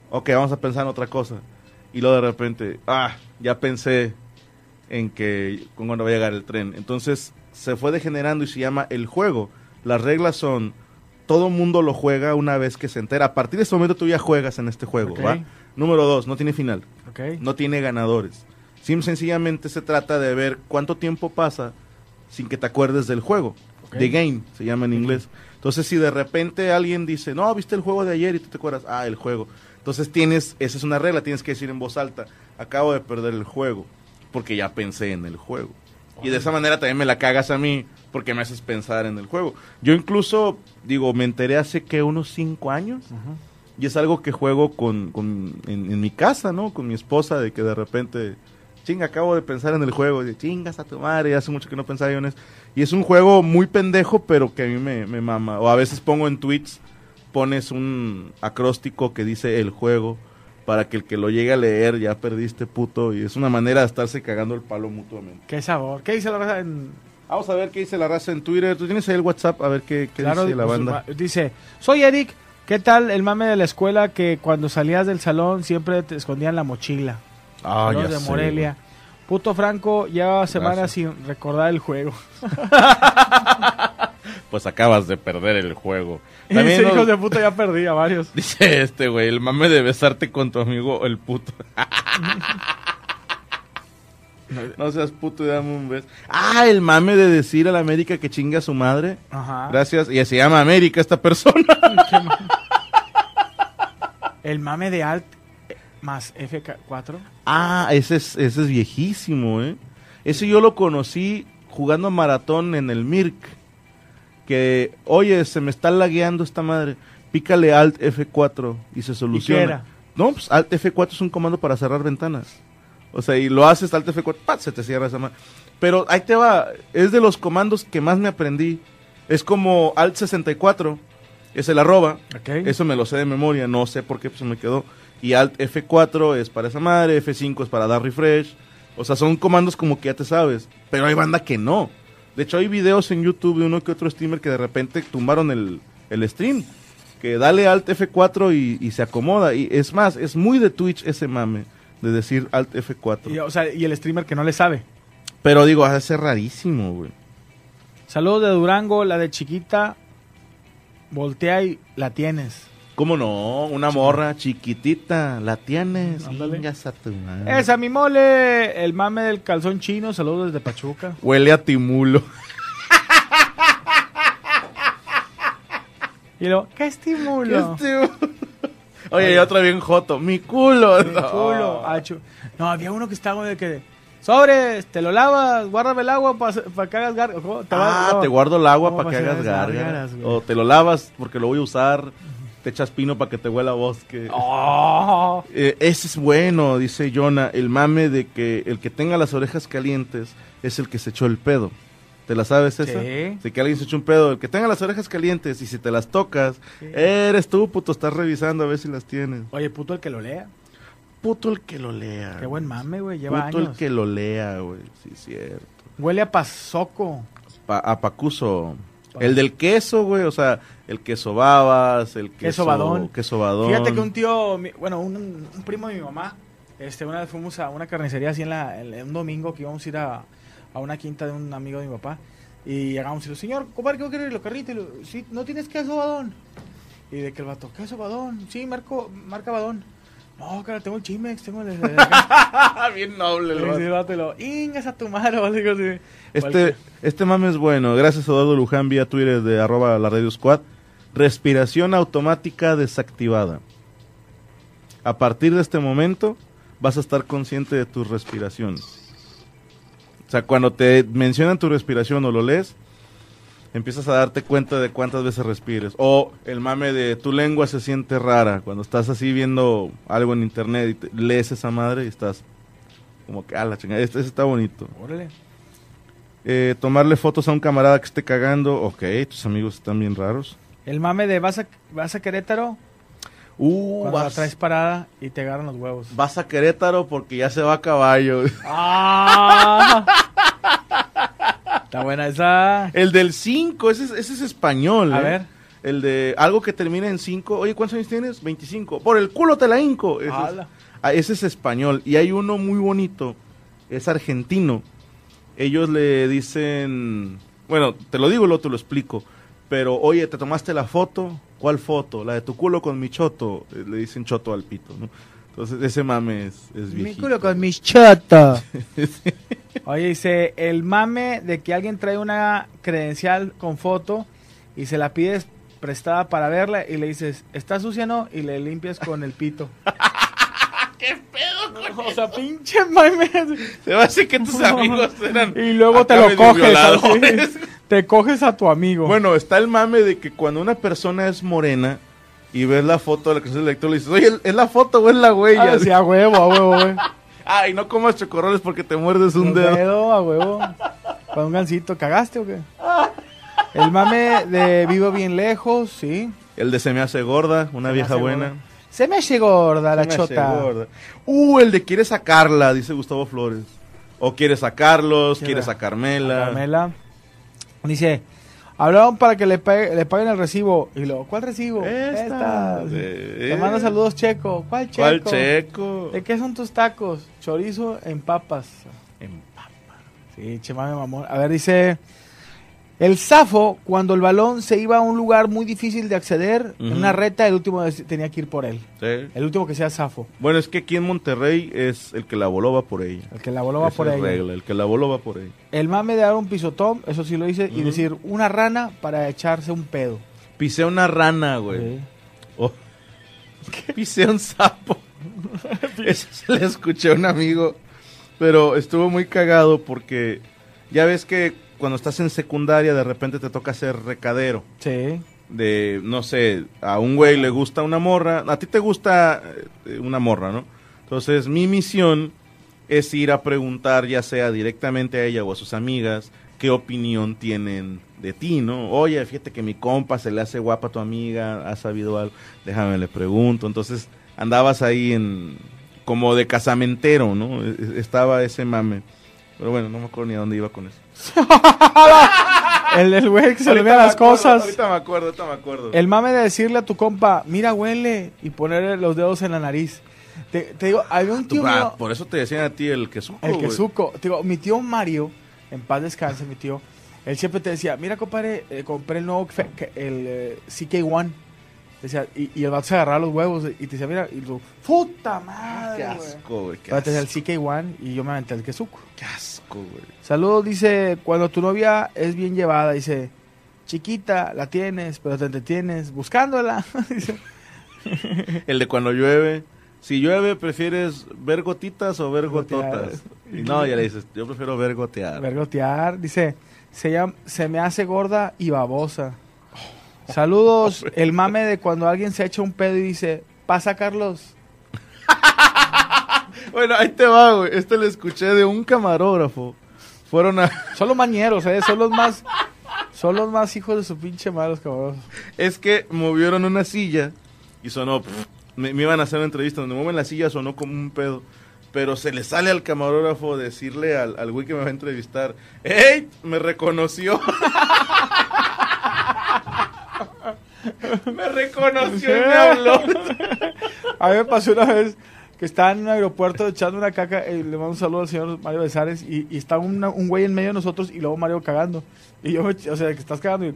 Ok, vamos a pensar en otra cosa. Y luego de repente, ah, ya pensé en que con cuándo va a llegar el tren. Entonces se fue degenerando y se llama el juego. Las reglas son, todo mundo lo juega una vez que se entera. A partir de este momento tú ya juegas en este juego. ¿va? Número dos, no tiene final Ok. no tiene ganadores. Sim sencillamente se trata de ver cuánto tiempo pasa sin que te acuerdes del juego. The game se llama en inglés. Entonces si de repente alguien dice, no, viste el juego de ayer y tú te acuerdas, ah, el juego. Entonces tienes, esa es una regla, tienes que decir en voz alta, acabo de perder el juego, porque ya pensé en el juego. Y de esa manera también me la cagas a mí, porque me haces pensar en el juego. Yo incluso, digo, me enteré hace que unos cinco años. Y es algo que juego con, con- en, en mi casa, ¿no? Con mi esposa, de que de repente, chinga, acabo de pensar en el juego, de chingas a tu madre, hace mucho que no pensaba yo en eso. Y es un juego muy pendejo, pero que a mí me, me mama. O a veces pongo en tweets, pones un acróstico que dice el juego, para que el que lo llegue a leer, ya perdiste puto. Y es una manera de estarse cagando el palo mutuamente. Qué sabor. ¿Qué dice la raza en Vamos a ver qué dice la raza en Twitter. ¿Tú tienes ahí el WhatsApp? A ver qué, qué Claro, dice la pues, banda. Dice, soy Eric. ¿Qué tal el mame de la escuela que cuando salías del salón siempre te escondían la mochila? Ah, ya de sé, Morelia. Puto Franco, lleva semanas sin recordar el juego. Pues acabas de perder el juego. Ese También nos- hijo de puta ya perdí a varios. Dice este, güey, el mame de besarte con tu amigo el puto. no seas puto y dame un beso. Ah, el mame de decir a la América que chinga a su madre. Ajá. Gracias. Y se llama América esta persona. El mame de Alt eh, más F4. Ah, ese es, ese es viejísimo, ¿eh? Ese yo lo conocí jugando maratón en el Mirk. Que, oye, se me está lagueando esta madre. Pícale Alt F4 y se soluciona. era? No, pues Alt F4 es un comando para cerrar ventanas. O sea, y lo haces Alt F4, ¡pat! se te cierra esa madre. Pero ahí te va, es de los comandos que más me aprendí. Es como Alt 64, es el arroba. Eso me lo sé de memoria, no sé por qué pues, se me quedó. Y Alt F4 es para esa madre, F5 es para dar refresh. O sea, son comandos como que ya te sabes. Pero hay banda que no. De hecho, hay videos en YouTube de uno que otro streamer que de repente tumbaron el, el stream. Que dale Alt F4 y, y se acomoda. Y es más, es muy de Twitch ese mame de decir Alt F4. Y, o sea, y el streamer que no le sabe. Pero digo, hace rarísimo, güey. Saludos de Durango, la de chiquita. Voltea y la tienes. ¿Cómo no? Una morra chiquitita, la tienes. Chingas a tu madre. Esa mi mole, el mame del calzón chino. Saludos desde Pachuca. Huele a timulo. Y luego, ¿qué estimulo? Este- Oye, y otra bien joto. Mi culo. Mi No. culo. No, había uno que estaba de que. Sobres, te lo lavas, guárdame el agua para que hagas gárgaras. Ah, te guardo el agua ¿Cómo para que hagas güey? O te lo lavas porque lo voy a usar. Te echas pino para que te huela a bosque. Oh. Eh, ese es bueno, dice Jonah. El mame de que el que tenga las orejas calientes es el que se echó el pedo. ¿Te la sabes esa? Sí. De que alguien se echó un pedo. El que tenga las orejas calientes y si te las tocas, eres tú, puto. Estás revisando a ver si las tienes. Oye, puto el que lo lea. Puto el que lo lea. Qué buen mame, güey. Lleva Puto años. el que lo lea, güey. Sí, cierto. Huele a pasoco. Pa- a Pacuso. El del queso, güey. O sea, el queso babas, el queso... Queso badón. Queso badón. Fíjate que un tío, mi- bueno, un, un primo de mi mamá, este, una vez fuimos a una carnicería así en, la, en- un domingo que íbamos a ir a, a una quinta de un amigo de mi papá. Y llegamos y le señor, compadre, ¿qué quiere los carritos? Y le sí, ¿no tienes queso badón? Y de que el vato, ¿queso badón? Sí, marco, marca badón. No, cara, tengo el Chimex, tengo el... Bien noble lo, "Ingas a tu madre, vale", digo así. Este, este mame es bueno. Gracias Eduardo Luján vía Twitter de arroba la radio squad. Respiración automática desactivada. A partir de este momento vas a estar consciente de tus respiraciones. O sea, cuando te mencionan tu respiración o lo lees, empiezas a darte cuenta de cuántas veces respires. O el mame de tu lengua se siente rara. Cuando estás así viendo algo en internet y te- lees esa madre y estás como que, ah, la chingada, este, este está bonito. Órale. Eh, tomarle fotos a un camarada que esté cagando. Ok, tus amigos están bien raros. El mame de vas a, vas a Querétaro, Uh, cuando la vas, traes parada y te agarran los huevos. vas a Querétaro porque ya se va a caballo. ¡Ah! Está buena esa. El del 5, ese, es- ese es español. A ¿eh? ver. El de algo que termina en 5. Oye, ¿cuántos años tienes? 25. Por el culo te la hinco. Ese, es, ah, ese es español. Y hay uno muy bonito. Es argentino. Ellos le dicen. Bueno, te lo digo y luego te lo explico. Pero, oye, ¿te tomaste la foto? ¿Cuál foto? La de tu culo con mi choto. Eh, Le dicen choto al pito, ¿no? Entonces, ese mame es, es Mi viejito. culo con mis chotos. Oye, dice, el mame de que alguien trae una credencial con foto y se la pides prestada para verla y le dices, ¿está sucia no? Y le limpias con el pito. ¿Qué pedo con O sea, pinche mame. Se va a decir que tus amigos eran. Y luego te lo coges. así. Te coges a tu amigo. Bueno, está el mame de que cuando una persona es morena y ves la foto de la que es el lector, le dices, oye, ¿es la foto o es la huella? Ah, sí, a huevo, a huevo, güey. Ah, y no comas chocorroles porque te muerdes un Un dedo. dedo, a huevo. Con un gancito. ¿Cagaste o qué? El mame de vivo bien lejos, sí. El de se me hace gorda, una Se vieja hace buena. gorda. Se me hace gorda la Se me hace chota. gorda. Uh, el de quiere sacarla, dice Gustavo Flores. O quiere sacarlos, Quiere sacarmela. Carmela. Dice, hablaron para que le, pague- le paguen el recibo. Y luego, ¿cuál recibo? Esta. Esta. Te manda saludos, Checo. ¿Cuál Checo? ¿Cuál checo? ¿De qué son tus tacos? Chorizo en papas. En Sí, che mame mamón. A ver, dice... El Safo, cuando el balón se iba a un lugar muy difícil de acceder, en una reta, el último tenía que ir por él. Sí. El último que sea Safo. Bueno, es que aquí en Monterrey es el que la voló va por ella. El que la voló va Esa por es él. regla, el que la voló va por ella. El mame de dar un pisotón, eso sí lo hice, y decir una rana para echarse un pedo. Pisé una rana, güey. Sí. Oh. Pisé un sapo. Eso se le escuché a un amigo. Pero estuvo muy cagado porque ya ves que cuando estás en secundaria de repente te toca hacer recadero. Sí. De, no sé, a un güey le gusta una morra. A ti te gusta eh, una morra, ¿no? Entonces mi misión es ir a preguntar ya sea directamente a ella o a sus amigas qué opinión tienen de ti, ¿no? Oye, fíjate que mi compa se le hace guapa a tu amiga, ha sabido algo, déjame le pregunto. Entonces andabas ahí en como de casamentero, ¿no? E- e- Estaba ese mame. Pero bueno, no me acuerdo ni a dónde iba con eso. El del güey que se le vean las acuerdo, cosas. Ahorita me acuerdo, ahorita me acuerdo. El mame de decirle a tu compa, mira, huele, y ponerle los dedos en la nariz. Te, te digo, había un tío ah, mío, por eso te decían a ti el que suco, el güey. que suco. Te digo, mi tío Mario, en paz descanse, mi tío, él siempre te decía, mira, compadre, eh, compré el nuevo, el eh, CK1. Decía, y, y el vato se agarraba los huevos y te decía, mira, y tú, puta madre, Qué asco, güey. Qué Ahora te decía asco, el CK1 y yo me aventé el que suco. qué asco, güey. Saludos, dice, cuando tu novia es bien llevada, dice, chiquita, la tienes, pero te entretienes buscándola. Dice, El de cuando llueve. Si llueve, ¿prefieres ver gotitas o ver Gotear. gototas? Y no, ya le dices, yo prefiero ver gotear. Vergotear, dice, se, llama, se me hace gorda y babosa. Saludos, el mame de cuando alguien se echa un pedo y dice, pasa Carlos. Bueno, ahí te va, güey. Este lo escuché de un camarógrafo. Fueron a... Son los mañeros, eh, son los más, son los más hijos de su pinche madre, los cabrones. Es que movieron una silla y sonó... me, me iban a hacer una entrevista donde mueven la silla, sonó como un pedo. Pero se le sale al camarógrafo decirle al, al güey que me va a entrevistar, ¡Ey! Me reconoció. me reconoció y me habló. A mí me pasó una vez que está en un aeropuerto echando una caca, eh, le mando un saludo al señor Mario Besares, y, y está una- un güey en medio de nosotros y luego Mario cagando. Y yo, me o sea, que estás cagando y,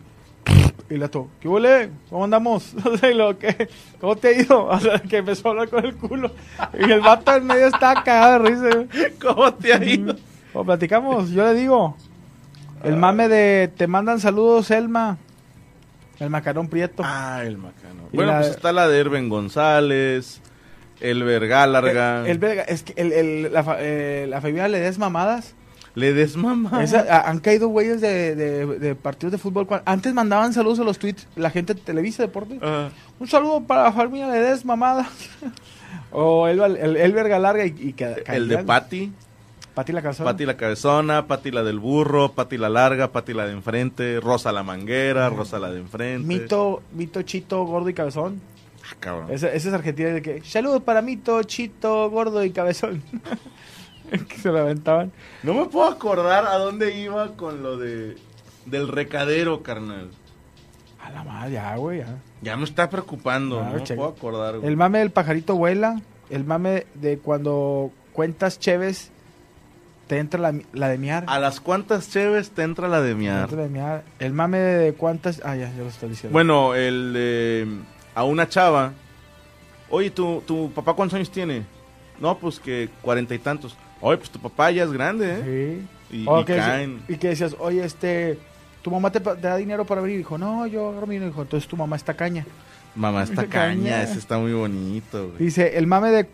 y le ato, ¿qué huele? ¿Cómo andamos? O sea, y luego, ¿qué? ¿Cómo te ha ido? O sea, que empezó a hablar con el culo. Y el vato en medio está cagado de risa. ¿Cómo te ha ido? O platicamos, yo le digo. El mame de te mandan saludos, Elma. El macarón prieto. Ah, el macano. Y Bueno, la- pues está la de Erben González, el Vergálarga. El, el verga- es que el, el- la, eh, la familia le des mamadas. Le desmama. Esa- a- han caído güeyes de, de- de partidos de fútbol. Antes mandaban saludos a los tweets la gente de Televisa Deportes. Ah, Un saludo para la familia le des mamadas. o el, el, el verga larga y, y que el de caían. Pati. La calzona. Pati la cabezona, Pati la del burro, Pati la larga, Pati la de enfrente, Rosa la manguera, Rosa la de enfrente. Mito, Mito, Chito, Gordo y Cabezón. Ah, cabrón. Esa es Argentina de que saludos para Mito, Chito, Gordo y Cabezón. que se la aventaban. No me puedo acordar a dónde iba con lo de del recadero, carnal. A la madre, ya, güey, ya. Ya me está preocupando, Ah, no me puedo acordar. güey. El mame del pajarito vuela. El mame de cuando cuentas cheves, te entra la, la de miar. ¿A las cuantas cheves te entra la de Te miar? entra la de miar. El mame de cuántas. Ah, ya, ya lo estoy diciendo. Bueno, el de a una chava. Oye, ¿tu, ¿tu papá cuántos años tiene? No, pues que cuarenta y tantos. Oye, pues tu papá ya es grande, ¿eh? Sí. Y, que caen. y que decías, oye, este. Tu mamá te, da dinero para venir. Dijo, no, yo agarro mi. Dijo, entonces tu mamá está caña. Mamá, esta Caña. caña, ese está muy bonito, güey. Dice, el mame de,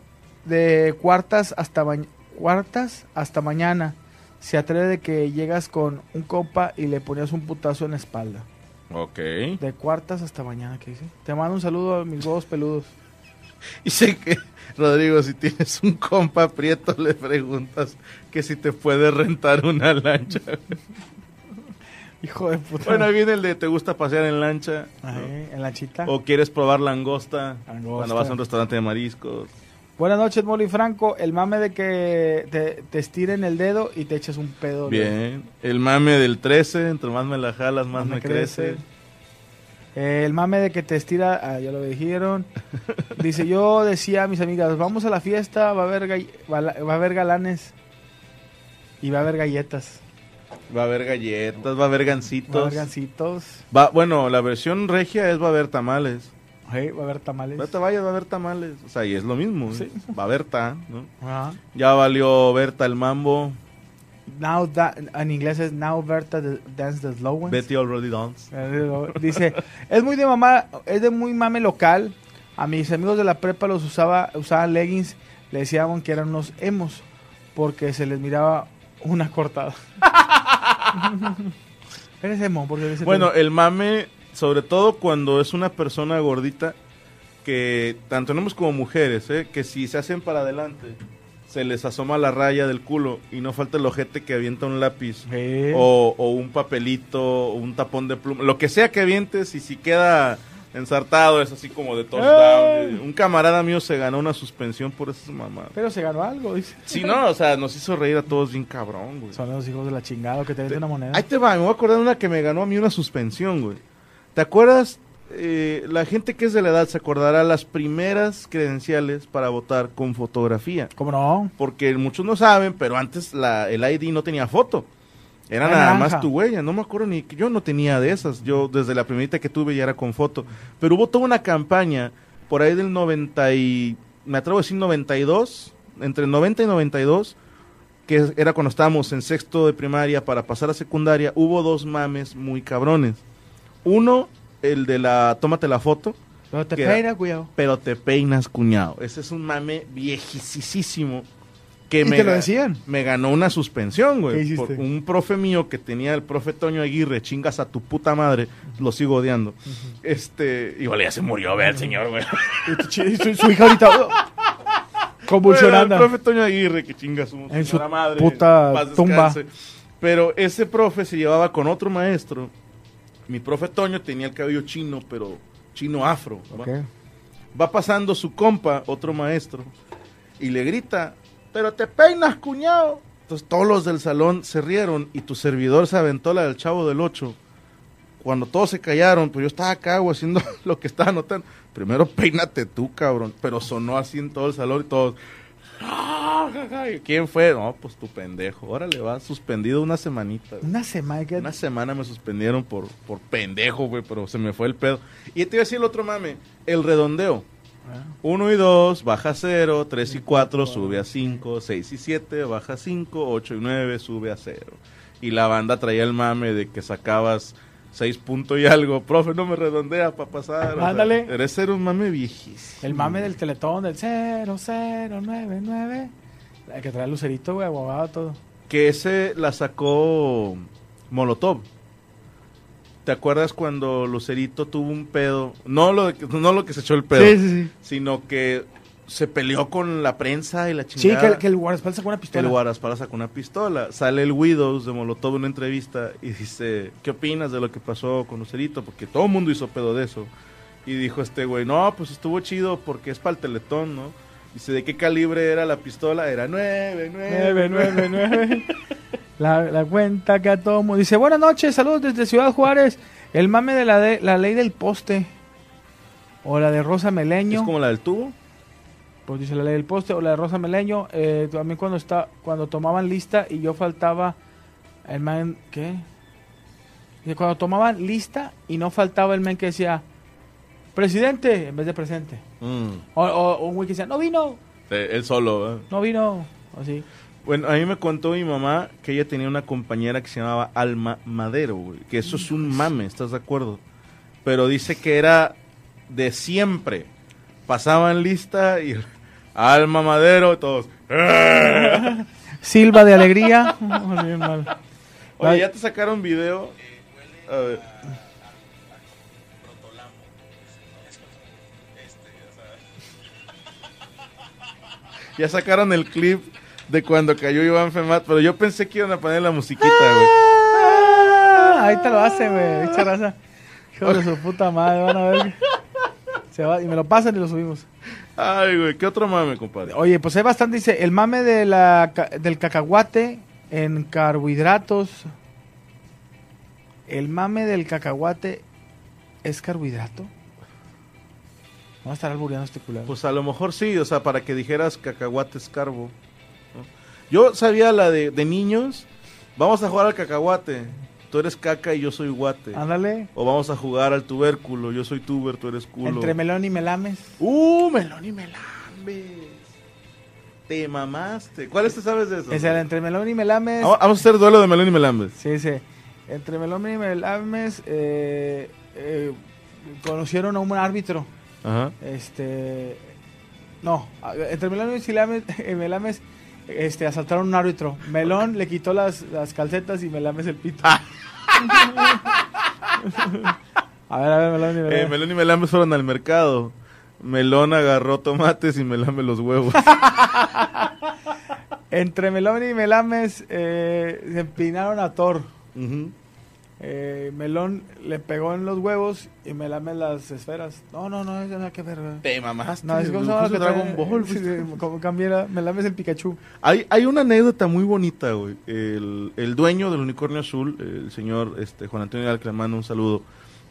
de cuartas hasta ma- cuartas hasta mañana. Se atreve de que llegas con un compa y le ponías un putazo en la espalda. Ok. De cuartas hasta mañana, ¿qué dice? Te mando un saludo a mis huevos peludos. Y sé que, Rodrigo, si tienes un compa prieto, le preguntas que si te puede rentar una lancha. Hijo de puta. bueno, ahí viene el de te gusta pasear en lancha. en la chita. O quieres probar langosta, Langosta. cuando vas a un restaurante de mariscos. Buenas noches, Molly Franco. El mame de que te, te estiren el dedo y te eches un pedo. Bien. El mame del 13, entre más me la jalas, más Más me crece. Eh, el mame de que te estira, ah, ya lo dijeron. Dice, yo decía a mis amigas, vamos a la fiesta, va a haber, va a- va a haber galanes y va a haber galletas, Va a haber galletas, va a haber gancitos. va a haber gancitos, Va- bueno, la versión regia es va a haber tamales. Hey, va a haber tamales. No te vayas, va a haber tamales. O sea, y es lo mismo. ¿eh? Sí. Va a haber ta, ¿no? Ajá. Ya valió Berta el mambo. Now that, en inglés es Now Berta the- Dance the Slow Ones. Betty already dance. Eh, Dice, es muy de mamá, es de muy mame local. A mis amigos de la prepa los usaba, usaban leggings, le decíamos que eran unos emos, porque se les miraba una cortada. Eres emo, porque Bueno, el mame, sobre todo cuando es una persona gordita, que tanto hombres como mujeres, ¿eh? que si se hacen para adelante, se les asoma la raya del culo y no falta el ojete que avienta un lápiz. O, o un papelito, o un tapón de pluma, lo que sea que avientes y si queda ensartado es así como de touchdown. Un camarada mío se ganó una suspensión por esas mamadas. Pero se ganó algo, dice. Sí, no, o sea, nos hizo reír a todos bien cabrón, güey. Son los hijos de la chingada que te venden una moneda. Ahí te va, me voy a acordar de una que me ganó a mí una suspensión, güey. ¿Te acuerdas? Eh, la gente que es de la edad se acordará las primeras credenciales para votar con fotografía. ¿Cómo no? Porque muchos no saben, pero antes la, el ID no tenía foto. Era nada naranja. más tu huella. No me acuerdo ni que yo no tenía de esas. Yo desde la primerita que tuve ya era con foto. Pero hubo toda una campaña por ahí del 90 y... Me atrevo a decir 92. Entre 90 y 92 que era cuando estábamos en sexto de primaria para pasar a secundaria, hubo dos mames muy cabrones. Uno, el de la tómate la foto, Pero te ¿Qué? peina, cuidado. pero te peinas, cuñado. Ese es un mame viejísimo que ¿Y me, te lo ga- decían? me ganó una suspensión, ¿Qué güey. Por un profe mío que tenía el profe Toño Aguirre, chingas a tu puta madre, lo sigo odiando. Este, igual ya se murió, ve el señor, güey. Su, su hija ahorita uh, convulsionando. Bueno, el profe Toño Aguirre, que chinga su En su madre. puta tumba. Pero ese profe se llevaba con otro maestro. Mi profe Toño tenía el cabello chino, pero chino afro. ¿va? Ok. Va pasando su compa, otro maestro, y le grita, pero te peinas, cuñado. Entonces todos los del salón se rieron y tu servidor se aventó la del chavo del 8. cuando todos se callaron, pues yo estaba acá, güey, haciendo lo que estaba notando. Primero peínate tú, cabrón. Pero sonó así en todo el salón y todos. "Ah, ja, ja". ¿Y ¿Quién fue? No, pues tu pendejo. Órale, va suspendido una semanita. güey. Una semana. Una semana me suspendieron por, por pendejo, güey, pero se me fue el pedo. Y te iba a decir el otro mame, el redondeo. Ah. 1 y 2, baja 0, 3 y 4, sube a 5, 6 y 7, baja 5, 8 y 9, sube a 0. Y la banda traía el mame de que sacabas 6 puntos y algo. Profe, no me redondea para pasar. O Ándale. Eres ser un mame viejísimo. El mame del teletón del 0099. El que trae el lucerito, güey, abogado, todo. Que ese la sacó Molotov. ¿Te acuerdas cuando Lucerito tuvo un pedo? No lo, no lo que se echó el pedo, Sí, sí, sí. sino que se peleó con la prensa y la Sí, chingada. que, que el guardaespaldas sacó una El pistola. guardaespaldas sacó una pistola. Sale el Widows de Molotov en una entrevista y dice, ¿qué opinas de lo que pasó con Lucerito? Porque todo el mundo hizo pedo de eso. Y dijo este güey, no, pues estuvo chido porque es para el teletón, ¿no? Dice, ¿de qué calibre era la pistola? Era 9, 9, 9, 9, 9. La, la cuenta que a todo mundo. Dice, buenas noches, saludos desde Ciudad Juárez. El mame de la, de, la ley del poste. O la de Rosa Meleño. ¿Es como la del tubo? Pues dice la ley del poste o la de Rosa Meleño. Eh, también cuando está, cuando tomaban lista y yo faltaba el man, ¿qué? Cuando tomaban lista y no faltaba el man que decía presidente en vez de presente. Mm. O, o- o un güey que decía, no vino, Eh, él solo, ¿eh? no vino. Así. Bueno, a mí me contó mi mamá que ella tenía una compañera que se llamaba Alma Madero, güey. Que eso es un mame, ¿estás de acuerdo? Pero dice que era de siempre. Pasaban lista y Alma Madero, todos. Silva de alegría. Oye, ya te sacaron video. A ver. Ya sacaron el clip de cuando cayó Iván Femat, pero yo pensé que iban a poner la musiquita, güey. Ah, ahí te lo hace, güey. Bicha raza. Hijo de su puta madre, van a ver. Se va, y me lo pasan y lo subimos. Ay, güey, ¿qué otro mame, compadre? Oye, pues hay bastante, dice, el mame de la, del cacahuate en carbohidratos. El mame del cacahuate es carbohidrato. Vamos a estar albureando este culero. Pues a lo mejor sí, o sea, para que dijeras cacahuates carbo. ¿no? Yo sabía la de, de niños, vamos a jugar al cacahuate, tú eres caca y yo soy guate. Ándale. O vamos a jugar al tubérculo, yo soy tuber, tú eres culo. Entre melón y melames. Uh, melón y melambes. Te mamaste. ¿Cuáles te sabes de eso? Es el entre melón y melames. Vamos vamos a hacer duelo de melón y melambes. Sí, sí. Entre melón y melames eh, eh, conocieron a un árbitro. Ajá. Este. No, entre Melón y Melames, Melames este, asaltaron a un árbitro. Melón le quitó las, las calcetas y Melames el pito. A ver, a ver, Melón y Eh, Melames. melón y melambes fueron al mercado. Melón agarró tomates y melame los huevos. Entre Melón y Melames eh, se empinaron a Thor. Eh, Melón le pegó en los huevos y Melames las esferas. No, no, no, eso nada que ver. Te mamaste. No, es como de llama Dragon que Ball. sí, como cambiara, Melames el Pikachu. Hay, hay una anécdota muy bonita, güey. El, el dueño del unicornio azul, el señor este, Juan Antonio Al, que le mando un saludo,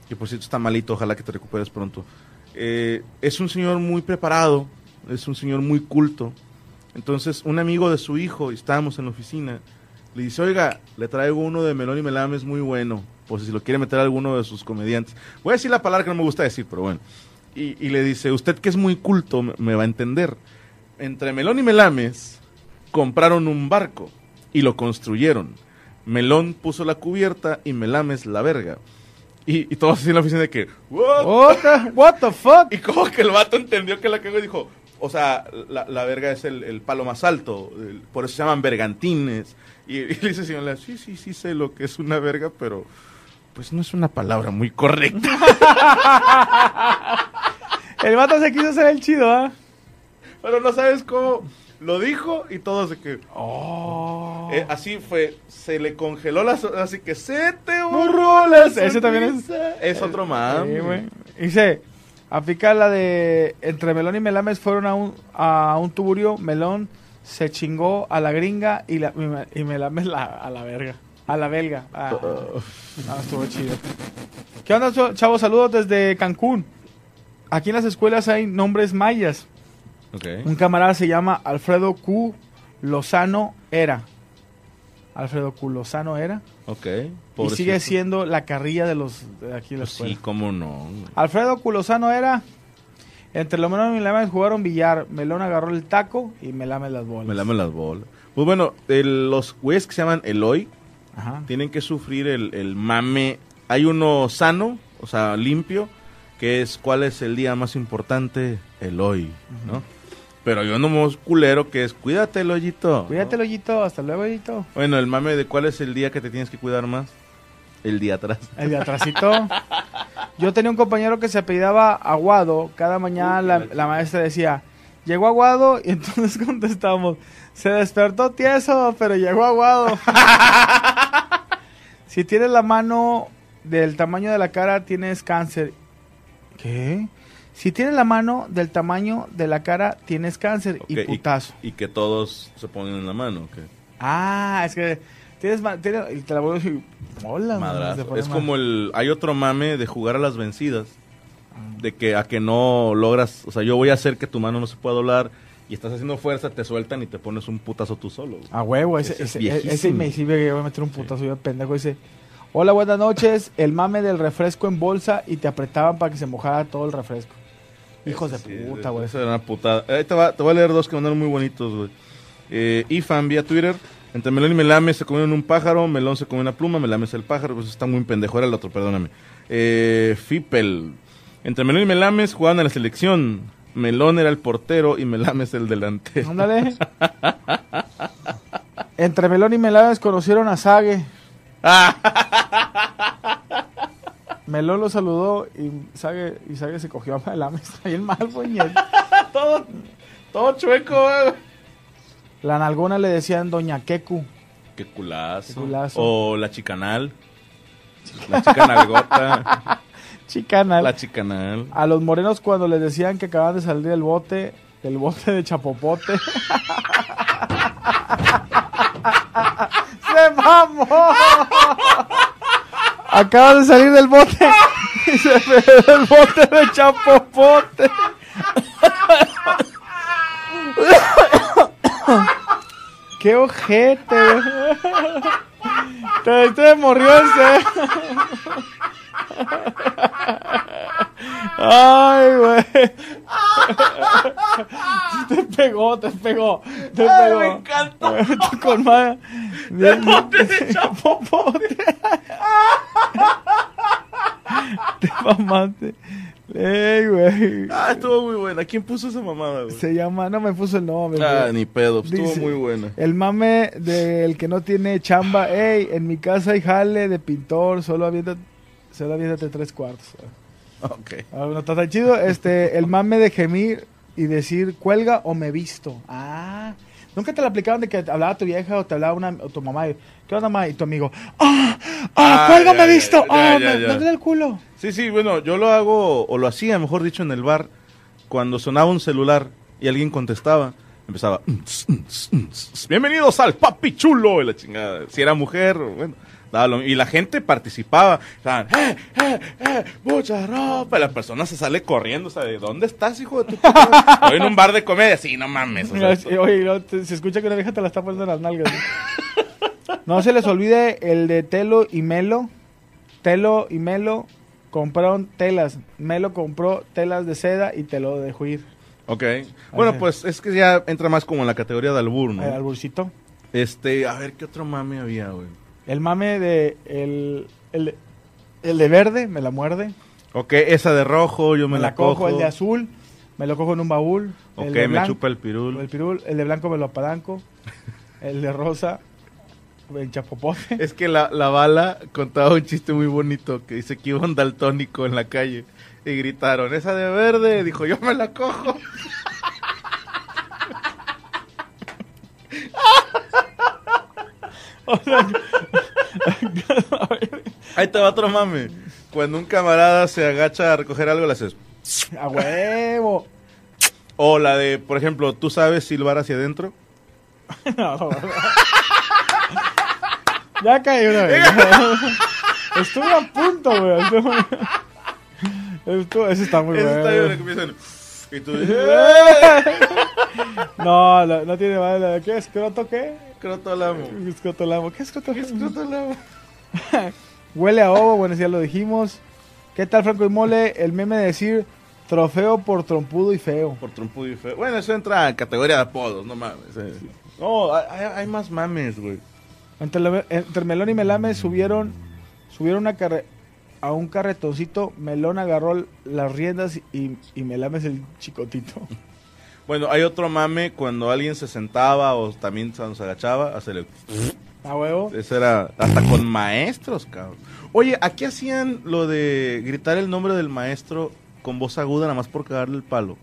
que por cierto está malito, ojalá que te recuperes pronto. Eh, es un señor muy preparado, es un señor muy culto. Entonces, un amigo de su hijo, y estábamos en la oficina, le dice, oiga, le traigo uno de Melón y Melames muy bueno, por si lo quiere meter a alguno de sus comediantes. Voy a decir la palabra que no me gusta decir, pero bueno. Y, y le dice, usted que es muy culto, me- me va a entender. Entre Melón y Melames compraron un barco y lo construyeron. Melón puso la cubierta y Melames la verga. Y, y todos así en la oficina de que, ¿what? What the, what the fuck? Y como que el vato entendió que la cagó y dijo, o sea, la, la verga es el, el palo más alto, el- por eso se llaman bergantines. Y, y le dice, señor, sí, sí, sí sé lo que es una verga, pero pues no es una palabra muy correcta. El vato se quiso hacer el chido, ¿ah? pero no sabes cómo lo dijo y todo se que Oh. Eh, así fue, se le congeló la so- así que se te borró la Ese también es- es otro más. Sí, güey. Dice, aplica la de entre Melón y Melames fueron a un, a un tuburio, Melón se chingó a la gringa y, la, y Me- y Melames la, a la verga. A la belga. Ah, no, estuvo chido. ¿Qué onda, chavos? Saludos desde Cancún. Aquí en las escuelas hay nombres mayas. Ok. Un camarada se llama Alfredo Q. Lozano Era. Alfredo Q. Lozano Era. Ok. Y sigue siendo la carrilla de los de aquí de la Pues escuela. sí, cómo no. Alfredo Culozano era. Entre lo menos y Melame jugaron billar. Melón agarró el taco y Melame las bolas. Me lame las bolas. Pues bueno, el- los güeyes que se llaman Eloy Ajá. tienen que sufrir el, el mame. Hay uno sano, o sea, limpio, que es cuál es el día más importante, el hoy, ¿no? Pero hay uno más culero que es cuídate, el hoyito. Cuídate, Loyito. Hasta luego, Loyito. Bueno, el mame de cuál es el día que te tienes que cuidar más. El día atrás. El de atrásito. Yo tenía un compañero que se apellidaba Aguado. Cada mañana la, la maestra decía, llegó Aguado. Y entonces contestamos, se despertó tieso, pero llegó Aguado. si tienes la mano del tamaño de la cara, tienes cáncer. ¿Qué? Si tienes la mano del tamaño de la cara, tienes cáncer y putazo. Y, que todos se ponen en la mano. Ah, es que tienes... tienes y te la vuelvo a decir, hola. Madrazo. Es como el... Hay otro mame de jugar a las vencidas. De que a que no logras... O sea, yo voy a hacer que tu mano no se pueda doblar. Y estás haciendo fuerza, te sueltan y te pones un putazo tú solo. güey. A huevo, ese, Ese es ese, ese me sirve que voy a meter un putazo yo pendejo. Dice, hola, buenas noches. El mame del refresco en bolsa y te apretaban para que se mojara todo el refresco. Hijos de Sí, puta, güey. Esa era una putada. Te, va- te voy a leer dos que mandaron muy bonitos, güey. Eh, Ifan vía Twitter. Entre Melón y Melame se comieron un pájaro, Melón se comió una pluma, Melame es el pájaro, pues está muy pendejo, era el otro, perdóname. Eh, Fipel. Entre Melón y Melames jugaban a la selección. Melón era el portero y Melames el delantero. Ándale. Entre Melón y Melames conocieron a Sage. Melón lo saludó y Sage, y se cogió a Melames. Está bien mal, güey. todo, todo chueco, güey. La nalgona le decían Doña Keku. Qué culazo. Qué culazo. O la chicanal. La chicanalgota. Chicana. la chicanal. A los morenos cuando les decían que acaban de salir del bote, del bote de chapopote. ¡Se mamó! Acaban de salir del bote y se pegó el bote de chapopote. ¡Qué ojete! Te, te morrió ese. Ay, güey. Te pegó, te pegó. Te pegó. me encantó. Con madre. Bien, de chapopote. Te mamaste. Ey, güey. Ah, estuvo muy buena. ¿Quién puso esa mamada, güey? Se llama, no me puso el nombre. Ah, güey. ni pedo. Estuvo Dice, muy buena. El mame del que no tiene chamba. Ey, en mi casa hay jale de pintor. Solo aviéntate, solo aviéntate tres cuartos. Ok. Ah, no está tan chido. Este, el mame de gemir y decir cuelga o me visto. Ah. Nunca te la aplicaban de que te hablaba tu vieja o te hablaba una, o tu mamá. y, ¿Qué onda, mamá? Y tu amigo. ¡Ah! ¡Ah! Ah, ¡Cuelga ya, me ya, visto! ¡Ah! me, me duele el culo! Sí, sí, bueno, yo lo hago, o lo hacía, mejor dicho, en el bar, cuando sonaba un celular y alguien contestaba, empezaba, bienvenidos al papi chulo, y la chingada. Si era mujer, bueno, daba y la gente participaba, estaban, ¡eh, eh, eh, mucha ropa! Y la persona se sale corriendo, ¿sabes? ¿Dónde estás, hijo de tu? Estoy en un bar de comedia, sí, no mames. o sea, Oye, no, te- se escucha que una vieja te la está poniendo en las nalgas. ¿no? No se les olvide el de Telo y Melo. Telo y Melo compraron telas. Melo compró telas de seda y te lo dejó ir. ok. Bueno, Ajá. pues es que ya entra más como en la categoría de albur, ¿no? El alburcito. Este, a ver, ¿qué otro mame había, güey? El mame de el, el, el de verde, me la muerde. Ok, esa de rojo, yo me, Me, la cojo. El de azul, me lo cojo en un baúl. Ok, el de me chupa el pirul. El pirul. El de blanco me lo apalanco. el de rosa, en chapopote. Es que la, la bala contaba un chiste muy bonito que dice que iba un daltónico en la calle y gritaron, esa de verde, dijo, yo me la cojo. Ahí te va otro mame. Cuando un camarada se agacha a recoger algo, le haces... ¡A huevo! O la de, por ejemplo, ¿tú sabes silbar hacia adentro? No, no, no. Ya caí una vez. Estuve a punto, güey. Estuvo- Ese está muy Eso bueno. está bien, Y tú dices, No, no, no tiene madre. ¿Qué? ¿Escroto qué? Crotolamo. Escrotolamo. ¿Qué escrotolamo? Huele a ovo, bueno, ya lo dijimos. ¿Qué tal, Franco y Mole? El meme de decir trofeo por trompudo y feo. Por trompudo y feo. Bueno, eso entra en categoría de apodos, no mames. eh. No, hay, hay- hay más mames, güey. Entre, la- entre Melón y Melame subieron, subieron una carre- a un carretoncito. Melón agarró las riendas y, y Melame es el chicotito. Bueno, hay otro mame cuando alguien se sentaba o también se agachaba, hacerle... A huevo. Eso era hasta con maestros, cabrón. Oye, aquí hacían lo de gritar el nombre del maestro con voz aguda nada más por cagarle el palo.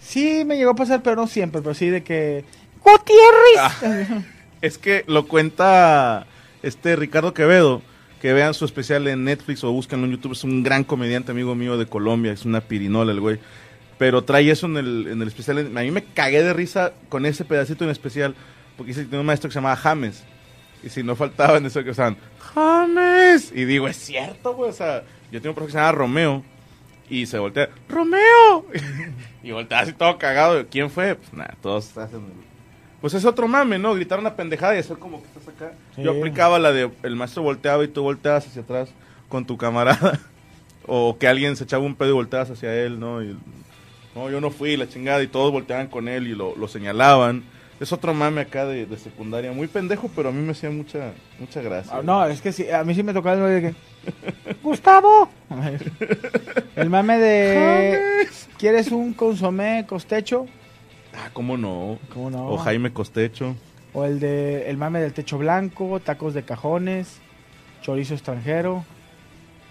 Sí, me llegó a pasar, pero no siempre. Pero sí de que... ¡Gutiérrez! Es que lo cuenta este Ricardo Quevedo, que vean su especial en Netflix o búsquenlo en YouTube, es un gran comediante amigo mío de Colombia, es una pirinola el güey. Pero trae eso en el, en el especial. A mí me cagué de risa con ese pedacito en especial, porque dice que tiene un maestro que se llamaba James. Y si no faltaba en eso que usaban, James. Y digo, es cierto, güey. O sea, yo tengo un profesor que se llama Romeo. Y se voltea, ¡Romeo! y voltea así todo cagado. ¿Quién fue? Pues nada, todos hacen. Pues es otro mame, ¿no? Gritar una pendejada y hacer como que estás acá. Sí. Yo aplicaba la de el maestro volteaba y tú volteabas hacia atrás con tu camarada. o que alguien se echaba un pedo y volteabas hacia él, ¿no? Y, no, yo no fui, la chingada, y todos volteaban con él y lo, lo señalaban. Es otro mame acá de, de secundaria, muy pendejo, pero a mí me hacía mucha, mucha gracia. Ah, no, es que sí, a mí sí me tocaba el de que... ¡Gustavo! El mame de... ¿Quieres un consomé costecho? Ah, ¿cómo no? ¿Cómo no? O Jaime Costecho. O el de el mame del techo blanco, tacos de cajones, chorizo extranjero.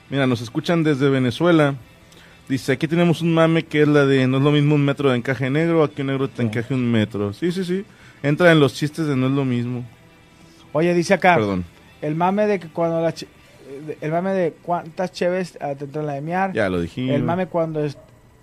Mira, nos escuchan desde Venezuela. Dice, aquí tenemos un mame que es la de, no es lo mismo un metro de encaje negro, aquí un negro te encaje un metro. Sí, sí, sí. Entra en los chistes de no es lo mismo. Oye, dice acá, Perdón, el mame de que cuando la... El mame de cuántas cheves ah, te entra la de miar. ya lo dijimos. El mame cuando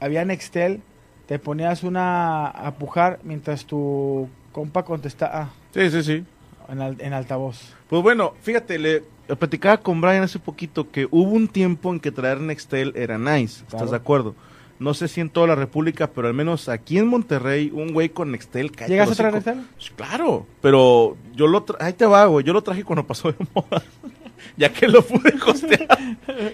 había Nextel, te ponías una a pujar mientras tu compa contestaba Sí, sí, sí. En, al- en altavoz. Pues bueno, fíjate, le platicaba con Brian hace poquito que hubo un tiempo en que traer Nextel era nice, ¿estás Claro. de acuerdo? No sé si en toda la República, pero al menos aquí en Monterrey, un güey con Nextel ¿Llegas a traer. Nextel? Sí, Claro, pero yo lo tra- ahí te va, güey, yo lo traje cuando pasó de moda. ya que lo pude costear.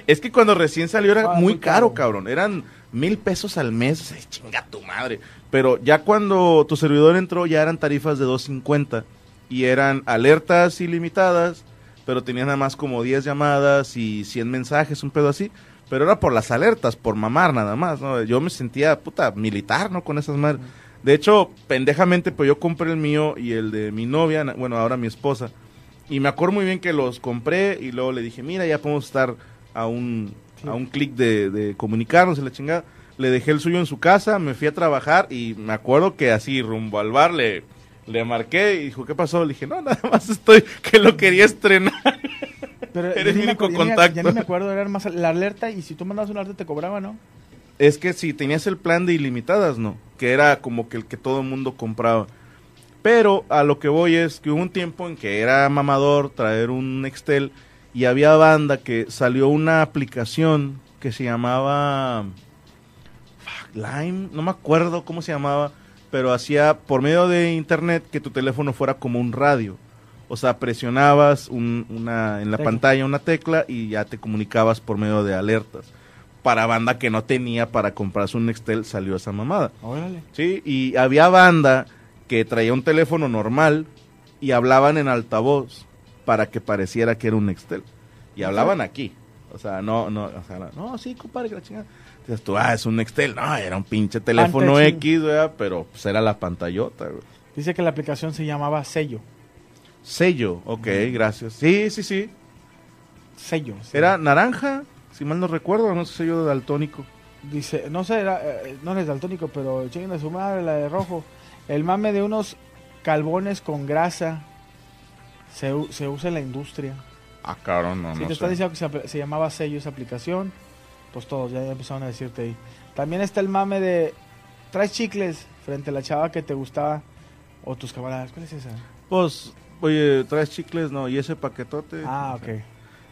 es que cuando recién salió era Ah, muy caro, caro. cabrón. Eran mil pesos al mes. Ay, chinga tu madre. Pero ya cuando tu servidor entró, ya eran tarifas de 2.50 y eran alertas ilimitadas, pero tenías nada más como 10 llamadas y 100 mensajes, un pedo así. Pero era por las alertas, por mamar nada más, ¿no? Yo me sentía, puta, militar, ¿no? Con esas madres. De hecho, pendejamente, pues yo compré el mío y el de mi novia, bueno, ahora mi esposa. Y me acuerdo muy bien que los compré y luego le dije, mira, ya podemos estar a un, a un clic de, de comunicarnos y la chingada. Le dejé el suyo en su casa, me fui a trabajar y me acuerdo que así, rumbo al bar, le, le marqué y dijo, ¿qué pasó? Le dije, no, nada más estoy, que lo quería estrenar. Pero Eres mi único ya contacto. Ya ni me acuerdo, era más la alerta y si tú mandabas una alerta te cobraba, ¿no? Es que si tenías el plan de ilimitadas, ¿no? Que era como que el que todo el mundo compraba. Pero a lo que voy es que hubo un tiempo en que era mamador traer un Nextel y había banda que salió una aplicación que se llamaba fuck, Lime, no me acuerdo cómo se llamaba, pero hacía por medio de internet que tu teléfono fuera como un radio. O sea, presionabas un- una, en la Tecla. pantalla una tecla y ya te comunicabas por medio de alertas. Para banda que no tenía para comprarse un Nextel salió esa mamada. Órale. Sí, y había banda que traía un teléfono normal y hablaban en altavoz para que pareciera que era un Nextel. Y hablaban aquí. O sea, no, no, o sea, no, sí, compadre, que la chingada. Dices tú, ah, es un Nextel. No, era un pinche teléfono. X, ¿verdad? Pero pues era la pantallota, güey. Dice que la aplicación se llamaba Sello. Sello, ok, gracias. Sí, sí, sí. Sello. sí. Era naranja, si mal no recuerdo, no sé sello de daltónico. Dice, no sé, era, eh, no es daltónico, pero chinguen a su madre, la de rojo. El mame de unos calbones con grasa se, se usa en la industria. Ah, cabrón, no, si no te está sé. diciendo que se, se llamaba sello esa aplicación, pues todos ya, ya empezaron a decirte ahí. También está el mame de traes chicles frente a la chava que te gustaba o tus camaradas. ¿Cuál es esa? Pues oye, ¿traes chicles? No, ¿y ese paquetote? Ah, ok. Eh,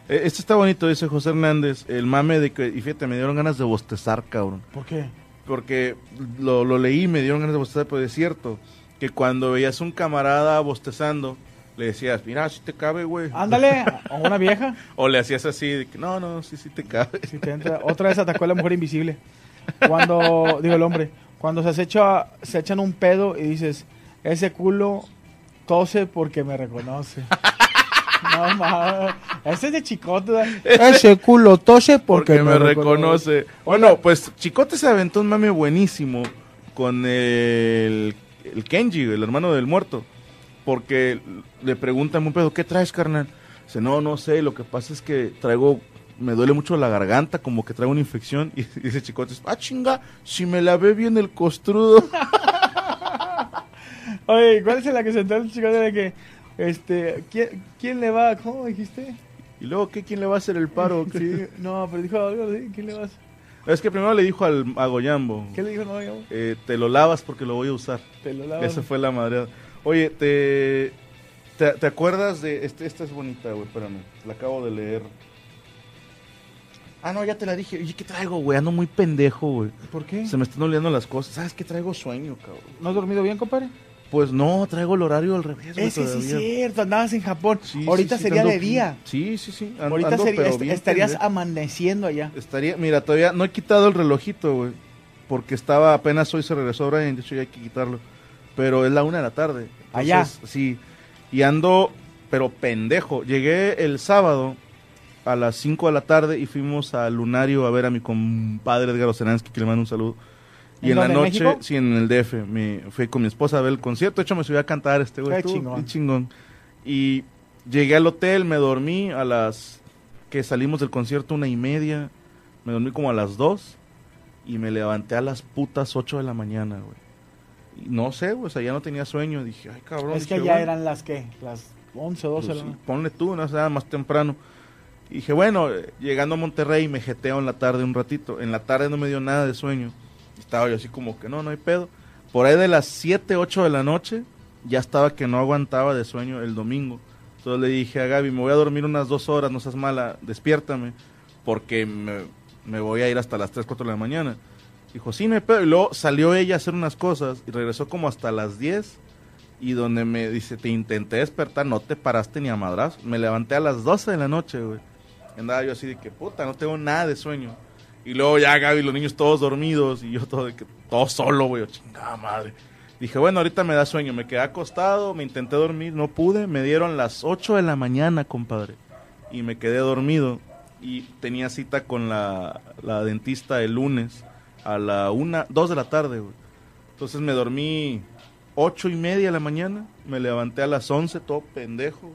Este está bonito, dice José Hernández, el mame de que, y fíjate, me dieron ganas de bostezar, cabrón. ¿Por qué? Porque lo, lo leí me dieron ganas de bostezar, pero es cierto, que cuando veías un camarada bostezando, le decías, mira, si te cabe, güey. Ándale, o una vieja. O le hacías así, de que, no, no, sí, sí te cabe. Si te entra, otra vez atacó a la mujer invisible. Cuando, digo el hombre, cuando se, echa, se echan un pedo y dices, ese culo tose porque me reconoce. No mames, ese es de chicote. Ese culo tose porque, Porque me reconoce. Bueno, pues Chicote se aventó un mame buenísimo con el, el Kenji, el hermano del muerto. Porque le preguntan un pedo, ¿qué traes, carnal? Dice, no, no sé, lo que pasa es que traigo, me duele mucho la garganta, como que traigo una infección. Y dice Chicote, ah, chinga, si me lavé bien el costrudo. Oye, ¿cuál es la que se entró el chicote de que, este, ¿quién, quién le va? ¿Cómo dijiste? y luego, ¿qué? ¿Quién le va a hacer el paro? Sí, no, pero dijo algo así, ¿quién le va a hacer? Es que primero le dijo al, a Goyambo, ¿Qué le dijo? No, digamos, eh, te lo lavas porque lo voy a usar. te lo lavas. Esa fue la madre. Oye, ¿te, te, te acuerdas de... Este, esta es bonita, güey, espérame. La acabo de leer. Ah, no, ya te la dije. Oye, ¿qué traigo, güey? Ando muy pendejo, güey. ¿Por qué? Se me están olvidando las cosas. ¿Sabes qué traigo sueño, cabrón? ¿No has dormido bien, compadre? Pues no, traigo el horario al revés, güey, sí es cierto, andabas en Japón. Sí, Ahorita sí, sería de día. Sí, sí, sí. Ahorita ando, sería- est- estarías pendejo. amaneciendo allá. Estaría, mira, todavía no he quitado el relojito, güey. Porque estaba, apenas hoy se regresó Brian, de hecho ya hay que quitarlo. Pero es la una de la tarde. Allá. Entonces, Sí. Y ando, pero pendejo. Llegué el sábado a las 5 de la tarde y fuimos al Lunario a ver a mi compadre Edgar Oceransky, que le mando un saludo. Y ¿En en la en noche, sí, en el DF, me fui con mi esposa a ver el concierto. De hecho, me subí a cantar este güey. Qué chingón. Y llegué al hotel, me dormí a las que salimos del concierto una y media. Me dormí como a las dos y me levanté a las putas 8 de la mañana, güey. No sé, o sea, ya no tenía sueño. Dije, ay, cabrón. es que dije, bueno, eran las que, las 11 o 12 pues sí, ponle tú, no sé, nada más temprano. Y dije, bueno, eh, llegando a Monterrey me jeteo en la tarde un ratito. En la tarde no me dio nada de sueño. Estaba yo así como que no, no hay pedo. Por ahí de las 7, 8 de la noche, ya estaba que no aguantaba de sueño el domingo. Entonces le dije a Gaby, me voy a dormir unas dos horas, no seas mala, despiértame, porque me, me voy a ir hasta las 3, 4 de la mañana. Dijo, sí, no hay pedo. Y luego salió ella a hacer unas cosas y regresó como hasta las 10 y donde me dice, te intenté despertar, no te paraste ni a madraz. Me levanté a las 12 de la noche, güey. Andaba yo así de que, puta, no tengo nada de sueño. Y luego ya Gaby los niños todos dormidos y yo todo, de que, todo solo, güey. Chingada madre. Dije, bueno, ahorita me da sueño. Me quedé acostado, me intenté dormir, no pude. Me dieron las 8 de la mañana, compadre. Y me quedé dormido. Y tenía cita con la, la dentista el lunes a la una, 2 de la tarde, güey. Entonces me dormí ocho y media de la mañana, me levanté a las 11, todo pendejo,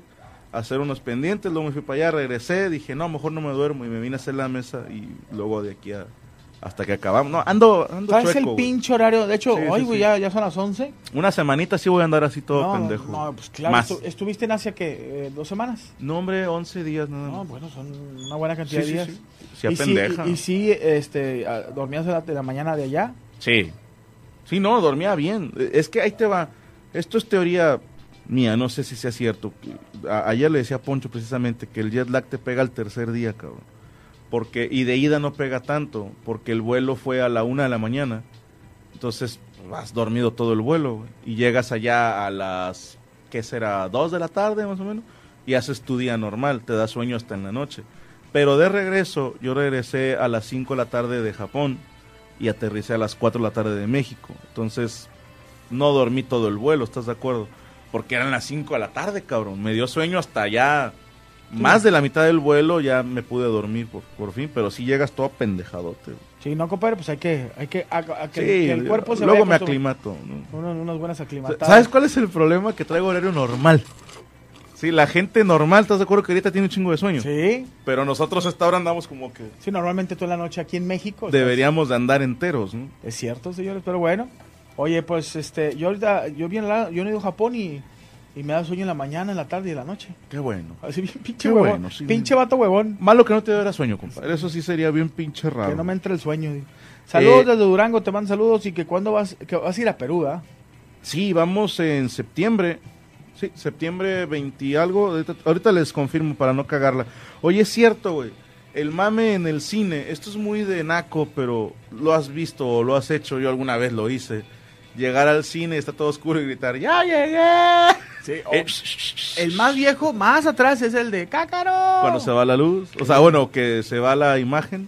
a hacer unos pendientes, luego me fui para allá, regresé, dije, no, mejor no me duermo, y me vine a hacer la mesa, y luego de aquí a, hasta que acabamos, no, ando, ando ¿Sabes chueco, el güey. pinche horario? De hecho, Sí, sí, hoy, güey, sí. ya, ya son las 11. Una semanita sí voy a andar así todo no, pendejo. No, pues claro. Más. estu- ¿Estuviste en Asia que eh, dos semanas? No, hombre, 11 días nada No, más. bueno, son una buena cantidad de días. sí. A y, sí, pendeja. y, y sí, este, dormías de la, de la mañana de allá. Sí. Sí, no, dormía bien. Eh, Es que ahí te va. Esto es teoría mía, no sé si sea cierto. A- ayer le decía a Poncho precisamente que el jet lag te pega al tercer día, cabrón. Porque, y de ida no pega tanto, porque el vuelo fue a la una de la mañana. Entonces, has dormido todo el vuelo, Y llegas allá a las, ¿qué será? Dos de la tarde, más o menos. Y haces tu día normal, te da sueño hasta en la noche. Pero de regreso, yo regresé a las 5 de la tarde de Japón y aterricé a las 4 de la tarde de México. Entonces, no dormí todo el vuelo, ¿estás de acuerdo? Porque eran las 5 de la tarde, cabrón. Me dio sueño hasta ya, más de la mitad del vuelo, ya me pude dormir por, por fin, pero sí llegas todo pendejadote. güey. Sí, no, compadre, pues hay que, hay que, a- a que, Sí, que el cuerpo se luego me aclimato. ¿no? Unas buenas aclimatadas. ¿Sabes cuál es el problema? Que traigo horario normal. Sí, la gente normal, ¿estás de acuerdo que ahorita tiene un chingo de sueño? Sí, Pero nosotros hasta ahora andamos como que sí, normalmente en la noche aquí en México. deberíamos de andar enteros, ¿no? Es cierto, señores, pero bueno. Oye, pues este, yo ahorita, yo vi en la, yo no he ido a Japón y, y me da sueño en la mañana, en la tarde y en la noche. Qué bueno. Así bien pinche Qué huevón. bueno, sí. pinche vato huevón. Malo que no te diera sueño, compadre. Eso sí sería bien pinche raro. Que no me entre el sueño. Saludos Eh, desde Durango, te mando saludos y que cuando vas, que vas a ir a Perú, ¿ah? Sí, vamos en septiembre. Sí, septiembre 20 y algo. Ahorita, ahorita les confirmo para no cagarla. Oye, es cierto, güey. El mame en el cine, esto es muy de naco, pero lo has visto o lo has hecho, yo alguna vez lo hice. Llegar al cine, está todo oscuro y gritar, ¡Ya llegué! Sí, Eh, El más viejo, más atrás, es el de Cácaro. Cuando se va la luz, o sea, bueno, que se va la imagen.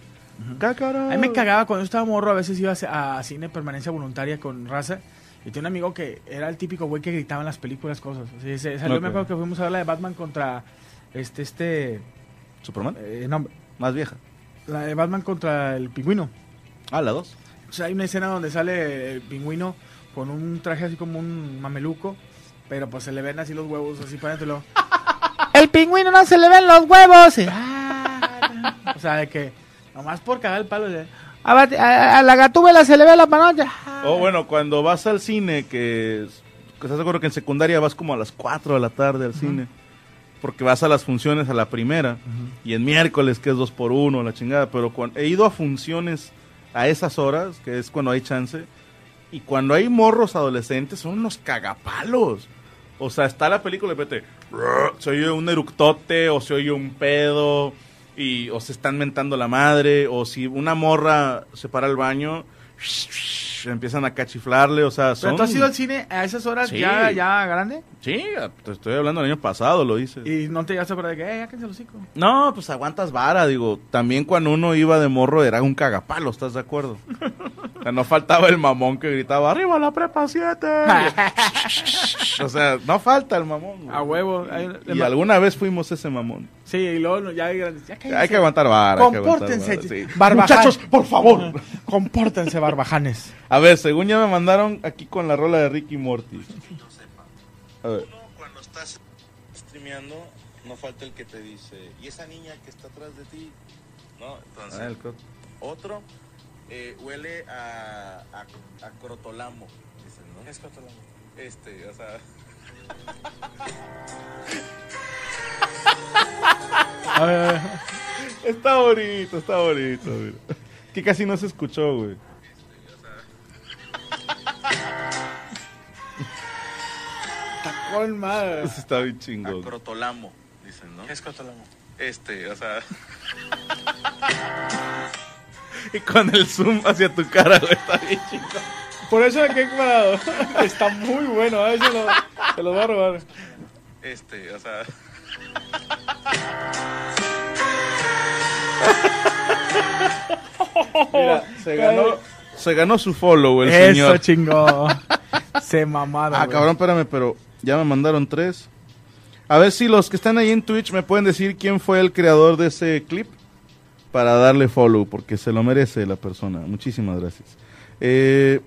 ¡Cácaro! A mí me cagaba cuando yo estaba morro, a veces iba a, a cine permanencia voluntaria con raza. Y tenía un amigo que era el típico güey que gritaba en las películas cosas. Se- salió, me acuerdo que fuimos a ver la de Batman contra este, este, ¿Superman? eh, no, Más vieja. la de Batman contra el pingüino. Ah, la 2. O sea, hay una escena donde sale el pingüino con un traje así como un mameluco, pero pues se le ven así los huevos así para adentro. El pingüino no se le ven los huevos. y, ah, o sea, de que nomás por cagar el palo. de, a, bat- a- a la gatúbela se le ve la panocha. O bueno, cuando vas al cine, que, es- que estás de acuerdo que en secundaria vas como a las 4 de la tarde al cine, porque vas a las funciones a la primera, y en miércoles que es 2 por 1 la chingada, pero cuando, he ido a funciones a esas horas, que es cuando hay chance, y cuando hay morros adolescentes son unos cagapalos. O sea, está la película y de se oye un eructote o se oye un pedo y o se están mentando la madre o si una morra se para al baño empiezan a cachiflarle, o sea, son ¿Pero tú has ido al cine a esas horas Sí. ya, ya grande? Sí, te estoy hablando del año pasado, lo hice. Y no te llegaste a acordar de que, eh, ya los hocico. No, pues aguantas vara, digo. También cuando uno iba de morro era un cagapalo, ¿estás de acuerdo? O sea, no faltaba el mamón que gritaba, ¡Arriba la prepa 7! o sea, no falta el mamón. güey. A huevo. Y alguna vez fuimos ese mamón. Sí, y luego ya hay grandes. Ya Hay que aguantar vara. hay que aguantar Compórtense, vara, sí. Muchachos, por favor. Compórtense, barbajanes. A ver, según ya me mandaron aquí con la rola de Ricky Morty. A ver. Cuando estás streameando, no falta el que te dice, ¿y esa niña que está atrás de ti? ¿No? Entonces, otro eh, huele a, a, a crotolamo. Dicen, ¿no? es crotolamo? Este, o sea... A ver, a ver. Está bonito, está bonito. mira. Que casi no se escuchó, güey. Con madre. Eso está bien chingón. Acrotolamo, dicen, ¿no? Es Cotolamo. Este, o sea. y con el zoom hacia tu cara, güey, está bien chingón. Por eso me quedé parado. Está muy bueno, a ver si lo, se lo voy a robar. Este, o sea. Mira, se ganó, se ganó su follow el Eso, señor. chingo. Se mamaron. Ah, güey. cabrón, espérame, pero ya me mandaron tres. A ver si los que están ahí en Twitch me pueden decir quién fue el creador de ese clip para darle follow, porque se lo merece la persona. Muchísimas gracias. Eh,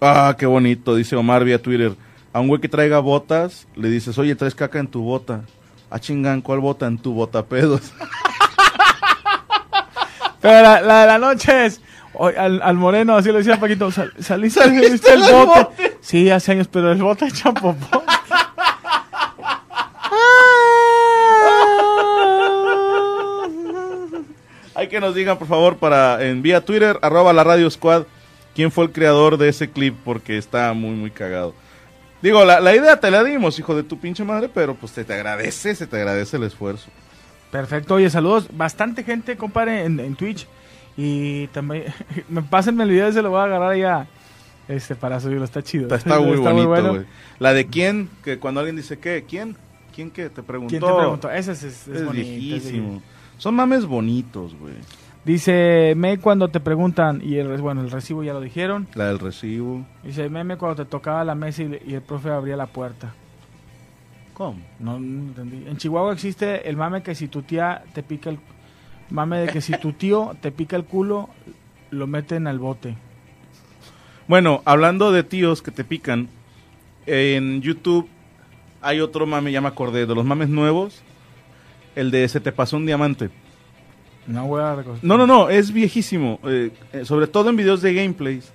ah, qué bonito, dice Omar vía Twitter. A un güey que traiga botas, le dices, oye, traes caca en tu bota. Ah, chingan, ¿cuál bota? En tu bota pedos. Pero la, la de la noche es. al, al moreno, así lo decía Paquito. Sal, saliste, Saliste saliste el bote. Sí, hace años, pero el bote echa popó. Hay que nos digan, por favor, para en vía Twitter, arroba la Radio Squad, quién fue el creador de ese clip, porque está muy, muy cagado. Digo, la, la idea te la dimos, hijo de tu pinche madre, pero pues se te agradece, se te agradece el esfuerzo. Perfecto, oye, saludos. Bastante gente, compadre, en, en Twitch. Y también, me pásenme el video se lo voy a agarrar ya. Este, para subirlo, está chido. Está, está muy bonito, bueno. güey. La de quién, que cuando alguien dice, ¿qué? ¿Quién? ¿Quién qué? Te preguntó. ¿Quién te preguntó? Ese es, es, es Es, viejísimo. Son mames bonitos, güey. Dice May cuando te preguntan, y el, bueno, el recibo ya lo dijeron. La del recibo. Dice meme cuando te tocaba la mesa y el profe abría la puerta. ¿Cómo? No, no entendí. En Chihuahua existe el mame que si tu tía te pica el... Mame de que si tu tío te pica el culo, lo meten al bote. Bueno, hablando de tíos que te pican, en YouTube hay otro mame, ya me acordé, de los mames nuevos, el de se te pasó un diamante. No voy a recordar. No, no, no, es viejísimo, eh, eh, sobre todo en videos de gameplays.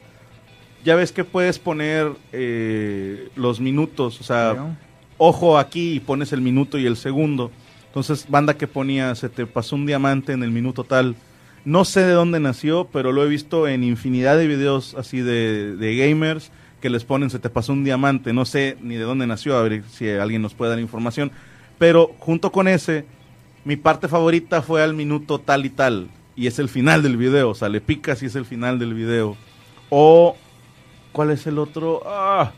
Ya ves que puedes poner eh, los minutos, o sea, ojo aquí y pones el minuto y el segundo. Entonces, banda que ponía, se te pasó un diamante en el minuto tal. No sé de dónde nació, pero lo he visto en infinidad de videos así de, de gamers que les ponen se te pasó un diamante, no sé ni de dónde nació, a ver si alguien nos puede dar información, pero junto con ese, mi parte favorita fue al minuto tal y tal, y es el final del video, o sea, le picas y es el final del video. O, ¿cuál es el otro? Ah,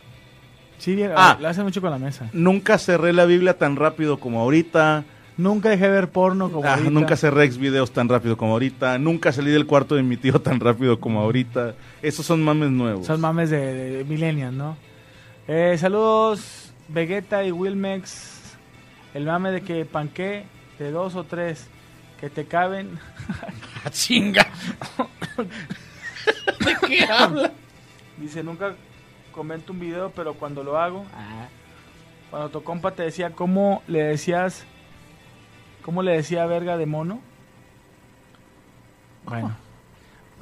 Sí, Ah. lo mucho con la mesa. nunca cerré la Biblia tan rápido como ahorita. Nunca dejé de ver porno como Ah, ahorita. nunca cerré ex videos tan rápido como ahorita. Nunca salí del cuarto de mi tío tan rápido como ahorita. Esos son mames nuevos. Son mames de, de, millennials, ¿no? Eh, saludos, Vegeta y Wilmex. El mame de que panqué de dos o tres que te caben. chinga! ¿De qué habla? Dice, nunca comento un video, pero cuando lo hago... Cuando tu compa te decía cómo le decías... ¿Cómo le decía verga de mono? Bueno.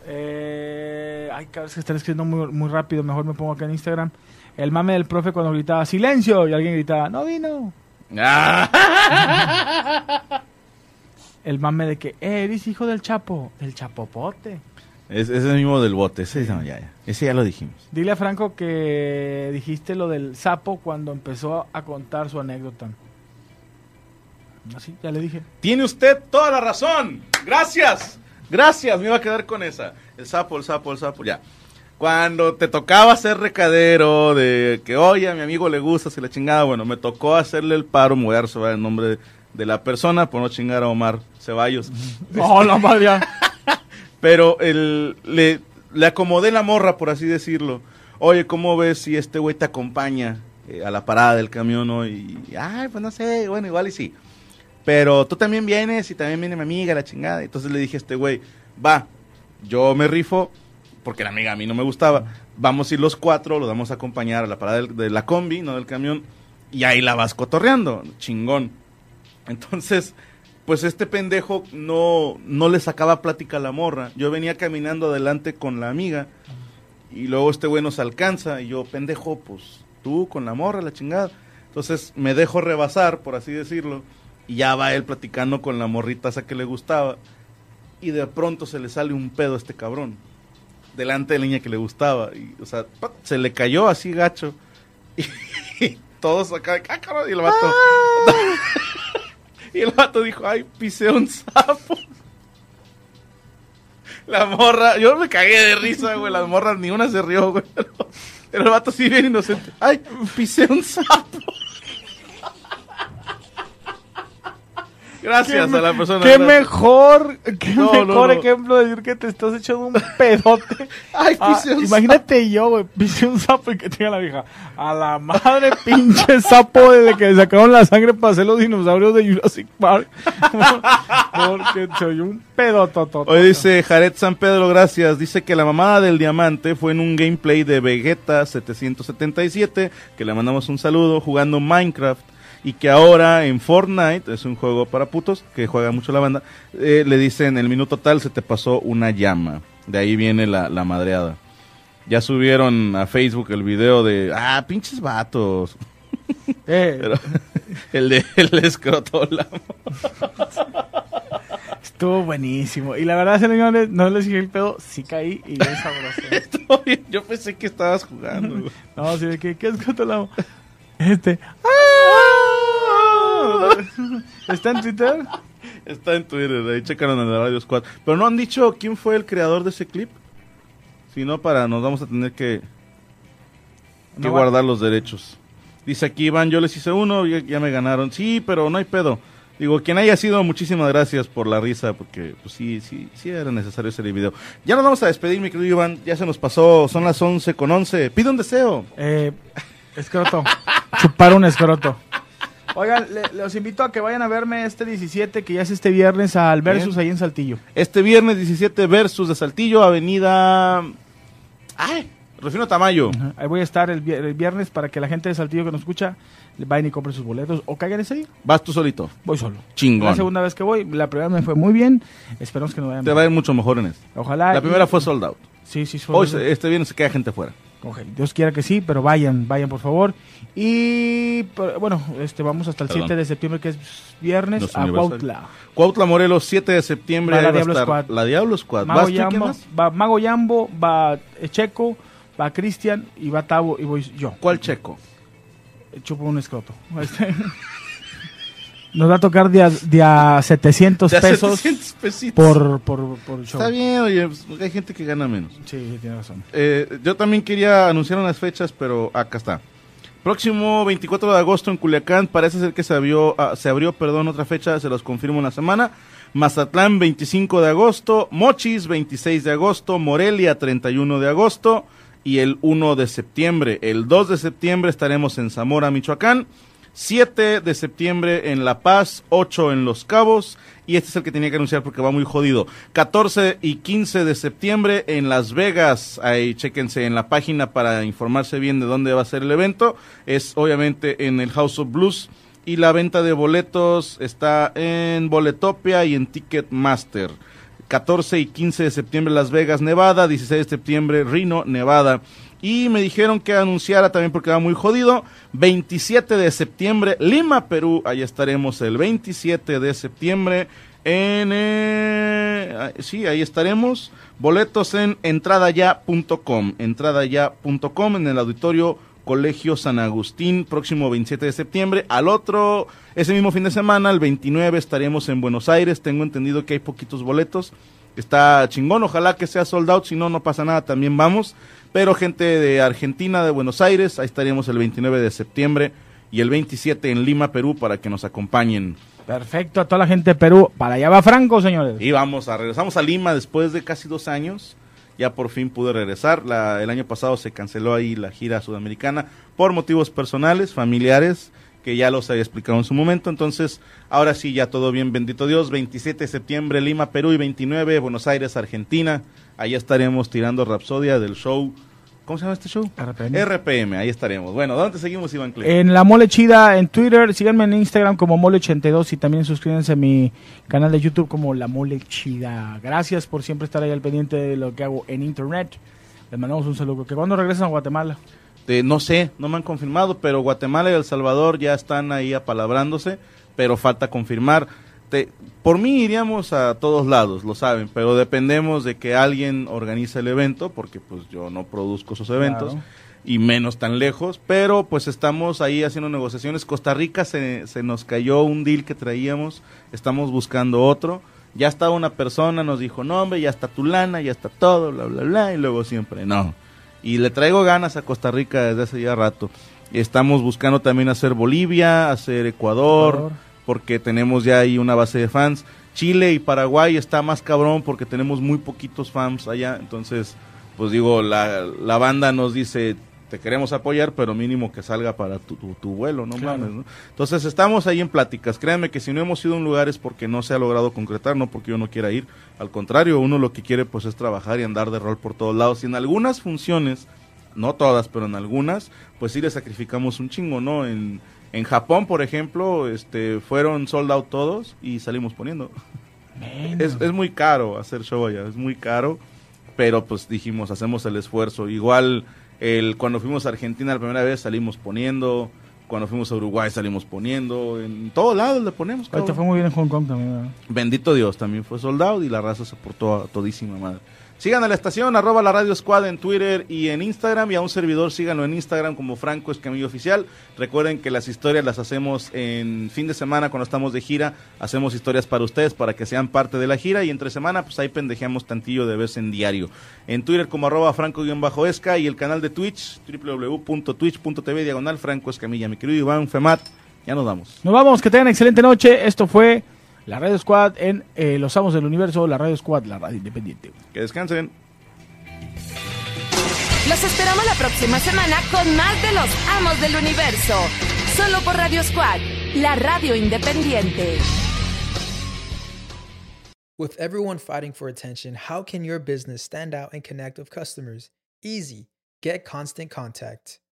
Eh, ay, cabrón, es que están escribiendo muy, muy rápido. Mejor me pongo acá en Instagram. El mame del profe cuando gritaba ¡Silencio! Y alguien gritaba ¡No vino! Ah. El mame de que eh, eres hijo del Chapo. Del Chapopote. Es, es el mismo del bote. Ese, no, ya, ya. Ese ya lo dijimos. Dile a Franco que dijiste lo del sapo cuando empezó a contar su anécdota. Así, ya le dije. Tiene usted toda la razón. Gracias. Gracias. Me iba a quedar con esa. El sapo, el sapo, el sapo. Ya. Cuando te tocaba hacer recadero de que, oye, a mi amigo le gusta, si la chingada, bueno, me tocó hacerle el paro, me voy a reservar el nombre de, de la persona por no chingar a Omar Ceballos. ¡Oh, la madre! Pero el, le, le acomodé la morra, por así decirlo. Oye, ¿cómo ves si este güey te acompaña eh, a la parada del camión hoy? Y, ay, pues no sé, bueno, igual y sí. Pero tú también vienes y también viene mi amiga, la chingada. Entonces le dije a este güey, va, yo me rifo, porque la amiga a mí no me gustaba. Vamos a ir los cuatro, lo vamos a acompañar a la parada del- de la combi, no del camión, y ahí la vas cotorreando, chingón. Entonces, pues este pendejo no, no le sacaba plática a la morra. Yo venía caminando adelante con la amiga, y luego este güey nos alcanza, y yo, pendejo, pues tú con la morra, la chingada. Entonces me dejo rebasar, por así decirlo, y ya va él platicando con la morrita esa que le gustaba, y de pronto se le sale un pedo a este cabrón, delante de la niña que le gustaba, y, o sea, se le cayó así gacho, y, todos acá, ¡ah, cabrón! y el vato, y el vato dijo, ay, pisé un sapo. La morra, yo me cagué de risa, güey, las morras ni una se rió, güey, pero el vato sí bien inocente, ay, pisé un sapo. Gracias a la persona. ¡Qué gracias. mejor, qué No, mejor no. ejemplo de decir que te estás echando un pedote! Ay, Ah, un imagínate yo, güey, pisé un sapo y que tenga la vieja. A la madre pinche sapo desde que sacaron la sangre para hacer los dinosaurios de Jurassic Park. Porque soy un pedotototo. Hoy dice Jared San Pedro, gracias. Dice que la mamada del diamante fue en un gameplay de Vegeta 777, que le mandamos un saludo, jugando Minecraft. Y que ahora en Fortnite, es un juego para putos, que juega mucho la banda, eh, le dicen el minuto tal se te pasó una llama. De ahí viene la, la madreada. Ya subieron a Facebook el video de, ah, pinches vatos. Eh, Pero el de el escrotola. estuvo buenísimo. Y la verdad, señores, no les dije el pedo, sí caí y bien sabroso. Yo pensé que estabas jugando. No, sí, de que, ¿qué es Cotolamo? Este. ¡Ah! ¿Está en Twitter? Está en Twitter, ahí checaron en la Radio Squad. Pero no han dicho quién fue el creador de ese clip. Si no, para nos vamos a tener que, que No guardar los derechos. Dice aquí Iván, yo les hice uno, ya, ya me ganaron. Sí, pero no hay pedo. Digo, quien haya sido, muchísimas gracias por la risa, porque pues sí, sí, sí era necesario hacer el video. Ya nos vamos a despedir, mi querido Iván. Ya se nos pasó, son las 11 con 11. Pide un deseo. Eh, escroto. Chupar un escroto. Oigan, le- los invito a que vayan a verme este 17, que ya es este viernes, al Versus ahí en Saltillo. Este viernes 17 versus de Saltillo, Avenida... Ay, Rufino Tamayo. Ahí voy a estar el, vier- el viernes para que la gente de Saltillo que nos escucha vayan y compren sus boletos o caigan ese día. Vas tú solito. Voy solo. Chingón. La segunda vez que voy, la primera me fue muy bien. Esperamos que nos vayan Te va a ir mucho mejor en este. Ojalá. La y- primera fue sold out. Sí, sí, Hoy, fue. se- este viernes se queda gente fuera. Dios quiera que sí, pero vayan, vayan por favor. Y pero, bueno, este vamos hasta el Perdón. 7 de septiembre que es viernes Los a. Cuautla. Cuautla Morelos, 7 de septiembre. Va la va Diablo estar Squad. La Diablo Squad. Mago ¿Vas tú? ¿Quién Yambo, va Mago Yambo, va eh, Checo, va Cristian y va Tavo y voy yo. ¿Cuál checo? Chupo un escroto. Nos va a tocar de a, de a 700 De a pesos 700 pesitos. por, por, por show. Está bien, oye, pues, hay gente que gana menos. Sí, sí, tiene razón. Eh, yo también quería anunciar unas fechas, pero acá está. Próximo 24 de agosto en Culiacán, parece ser que se abrió, ah, se abrió perdón, otra fecha, se los confirmo en la semana. Mazatlán 25 de agosto, Mochis 26 de agosto, Morelia 31 de agosto y el 1 de septiembre. El 2 de septiembre estaremos en Zamora, Michoacán. 7 de septiembre en La Paz, 8 en Los Cabos, y este es el que tenía que anunciar porque va muy jodido. 14 y 15 de septiembre en Las Vegas, ahí chéquense en la página para informarse bien de dónde va a ser el evento. Es obviamente en el House of Blues y la venta de boletos está en Boletopia y en Ticketmaster. 14 y 15 de septiembre Las Vegas, Nevada, 16 de septiembre Reno, Nevada. Y me dijeron que anunciara también porque va muy jodido. 27 de septiembre, Lima, Perú. Ahí estaremos el 27 de septiembre. En, eh, sí, ahí estaremos. Boletos en entradaya.com. Entradaya.com en el auditorio Colegio San Agustín, próximo 27 de septiembre. Al otro, ese mismo fin de semana, el 29, estaremos en Buenos Aires. Tengo entendido que hay poquitos boletos. Está chingón, ojalá que sea sold out, si no, no pasa nada, también vamos. Pero gente de Argentina, de Buenos Aires, ahí estaremos el 29 de septiembre y el 27 en Lima, Perú, para que nos acompañen. Perfecto, a toda la gente de Perú. Para allá va Franco, señores. Y vamos a regresamos a Lima después de casi dos años. Ya por fin pude regresar. La- el año pasado se canceló ahí la gira sudamericana por motivos personales, familiares, que ya los había explicado en su momento. Entonces, ahora sí, ya todo bien, bendito Dios. 27 de septiembre, Lima, Perú y 29, Buenos Aires, Argentina. Allá estaremos tirando Rapsodia del show. ¿Cómo se llama este show? RPM. RPM, ahí estaremos. Bueno, ¿dónde seguimos, Iván Clay? En La Mole Chida en Twitter, síganme en Instagram como Mole82 y también suscríbanse a mi canal de YouTube como La Mole Chida. Gracias por siempre estar ahí al pendiente de lo que hago en internet. Les mandamos un saludo. ¿Que cuando regresan a Guatemala? Eh, no sé, no me han confirmado, pero Guatemala y El Salvador ya están ahí apalabrándose, pero falta confirmar. Te- por mí iríamos a todos lados, lo saben, pero dependemos de que alguien organice el evento, porque pues yo no produzco esos eventos, Claro. y menos tan lejos, pero pues estamos ahí haciendo negociaciones. Costa Rica se, se nos cayó un deal que traíamos, estamos buscando otro. Ya estaba una persona, nos dijo, no hombre, ya está tu lana, ya está todo, bla, bla, bla, y luego siempre, no. Y le traigo ganas a Costa Rica desde hace ya rato. Estamos buscando también hacer Bolivia, hacer Ecuador, Ecuador. porque tenemos ya ahí una base de fans. Chile y Paraguay está más cabrón porque tenemos muy poquitos fans allá. Entonces, pues digo, la, la banda nos dice, te queremos apoyar, pero mínimo que salga para tu, tu, tu vuelo, no Claro. mames, ¿no? Entonces, estamos ahí en pláticas. Créanme que si no hemos ido a un lugar es porque no se ha logrado concretar, no porque yo no quiera ir. Al contrario, uno lo que quiere pues es trabajar y andar de rol por todos lados. Y en algunas funciones, no todas, pero en algunas, pues sí le sacrificamos un chingo, ¿no? En, en Japón, por ejemplo, este, fueron sold out todos y salimos poniendo. Es, es muy caro hacer show allá, es muy caro, pero pues dijimos, hacemos el esfuerzo. Igual, el, cuando fuimos a Argentina la primera vez salimos poniendo, cuando fuimos a Uruguay salimos poniendo, en todos lados le ponemos. Cabrón. fue muy bien en Hong Kong también. ¿verdad? Bendito Dios, también fue soldado y la raza se portó a todísima madre. Sigan a la estación, arroba la radio squad en Twitter y en Instagram y a un servidor síganlo en Instagram como Franco Escamillo Oficial. Recuerden que las historias las hacemos en fin de semana cuando estamos de gira, hacemos historias para ustedes para que sean parte de la gira y entre semana pues ahí pendejeamos tantillo de vez en diario. En Twitter como arroba franco-esca y el canal de Twitch www.twitch.tv diagonal Franco Escamilla. Mi querido Iván Femat, ya nos vamos. Nos vamos, que tengan excelente noche. Esto fue la Radio Squad en eh, Los Amos del Universo, la Radio Squad, la radio independiente. Que descansen. Los esperamos la próxima semana con más de los amos del universo. Solo por Radio Squad, la radio independiente. With everyone fighting for attention, how can your business stand out and connect with customers? Easy. Get Constant Contact.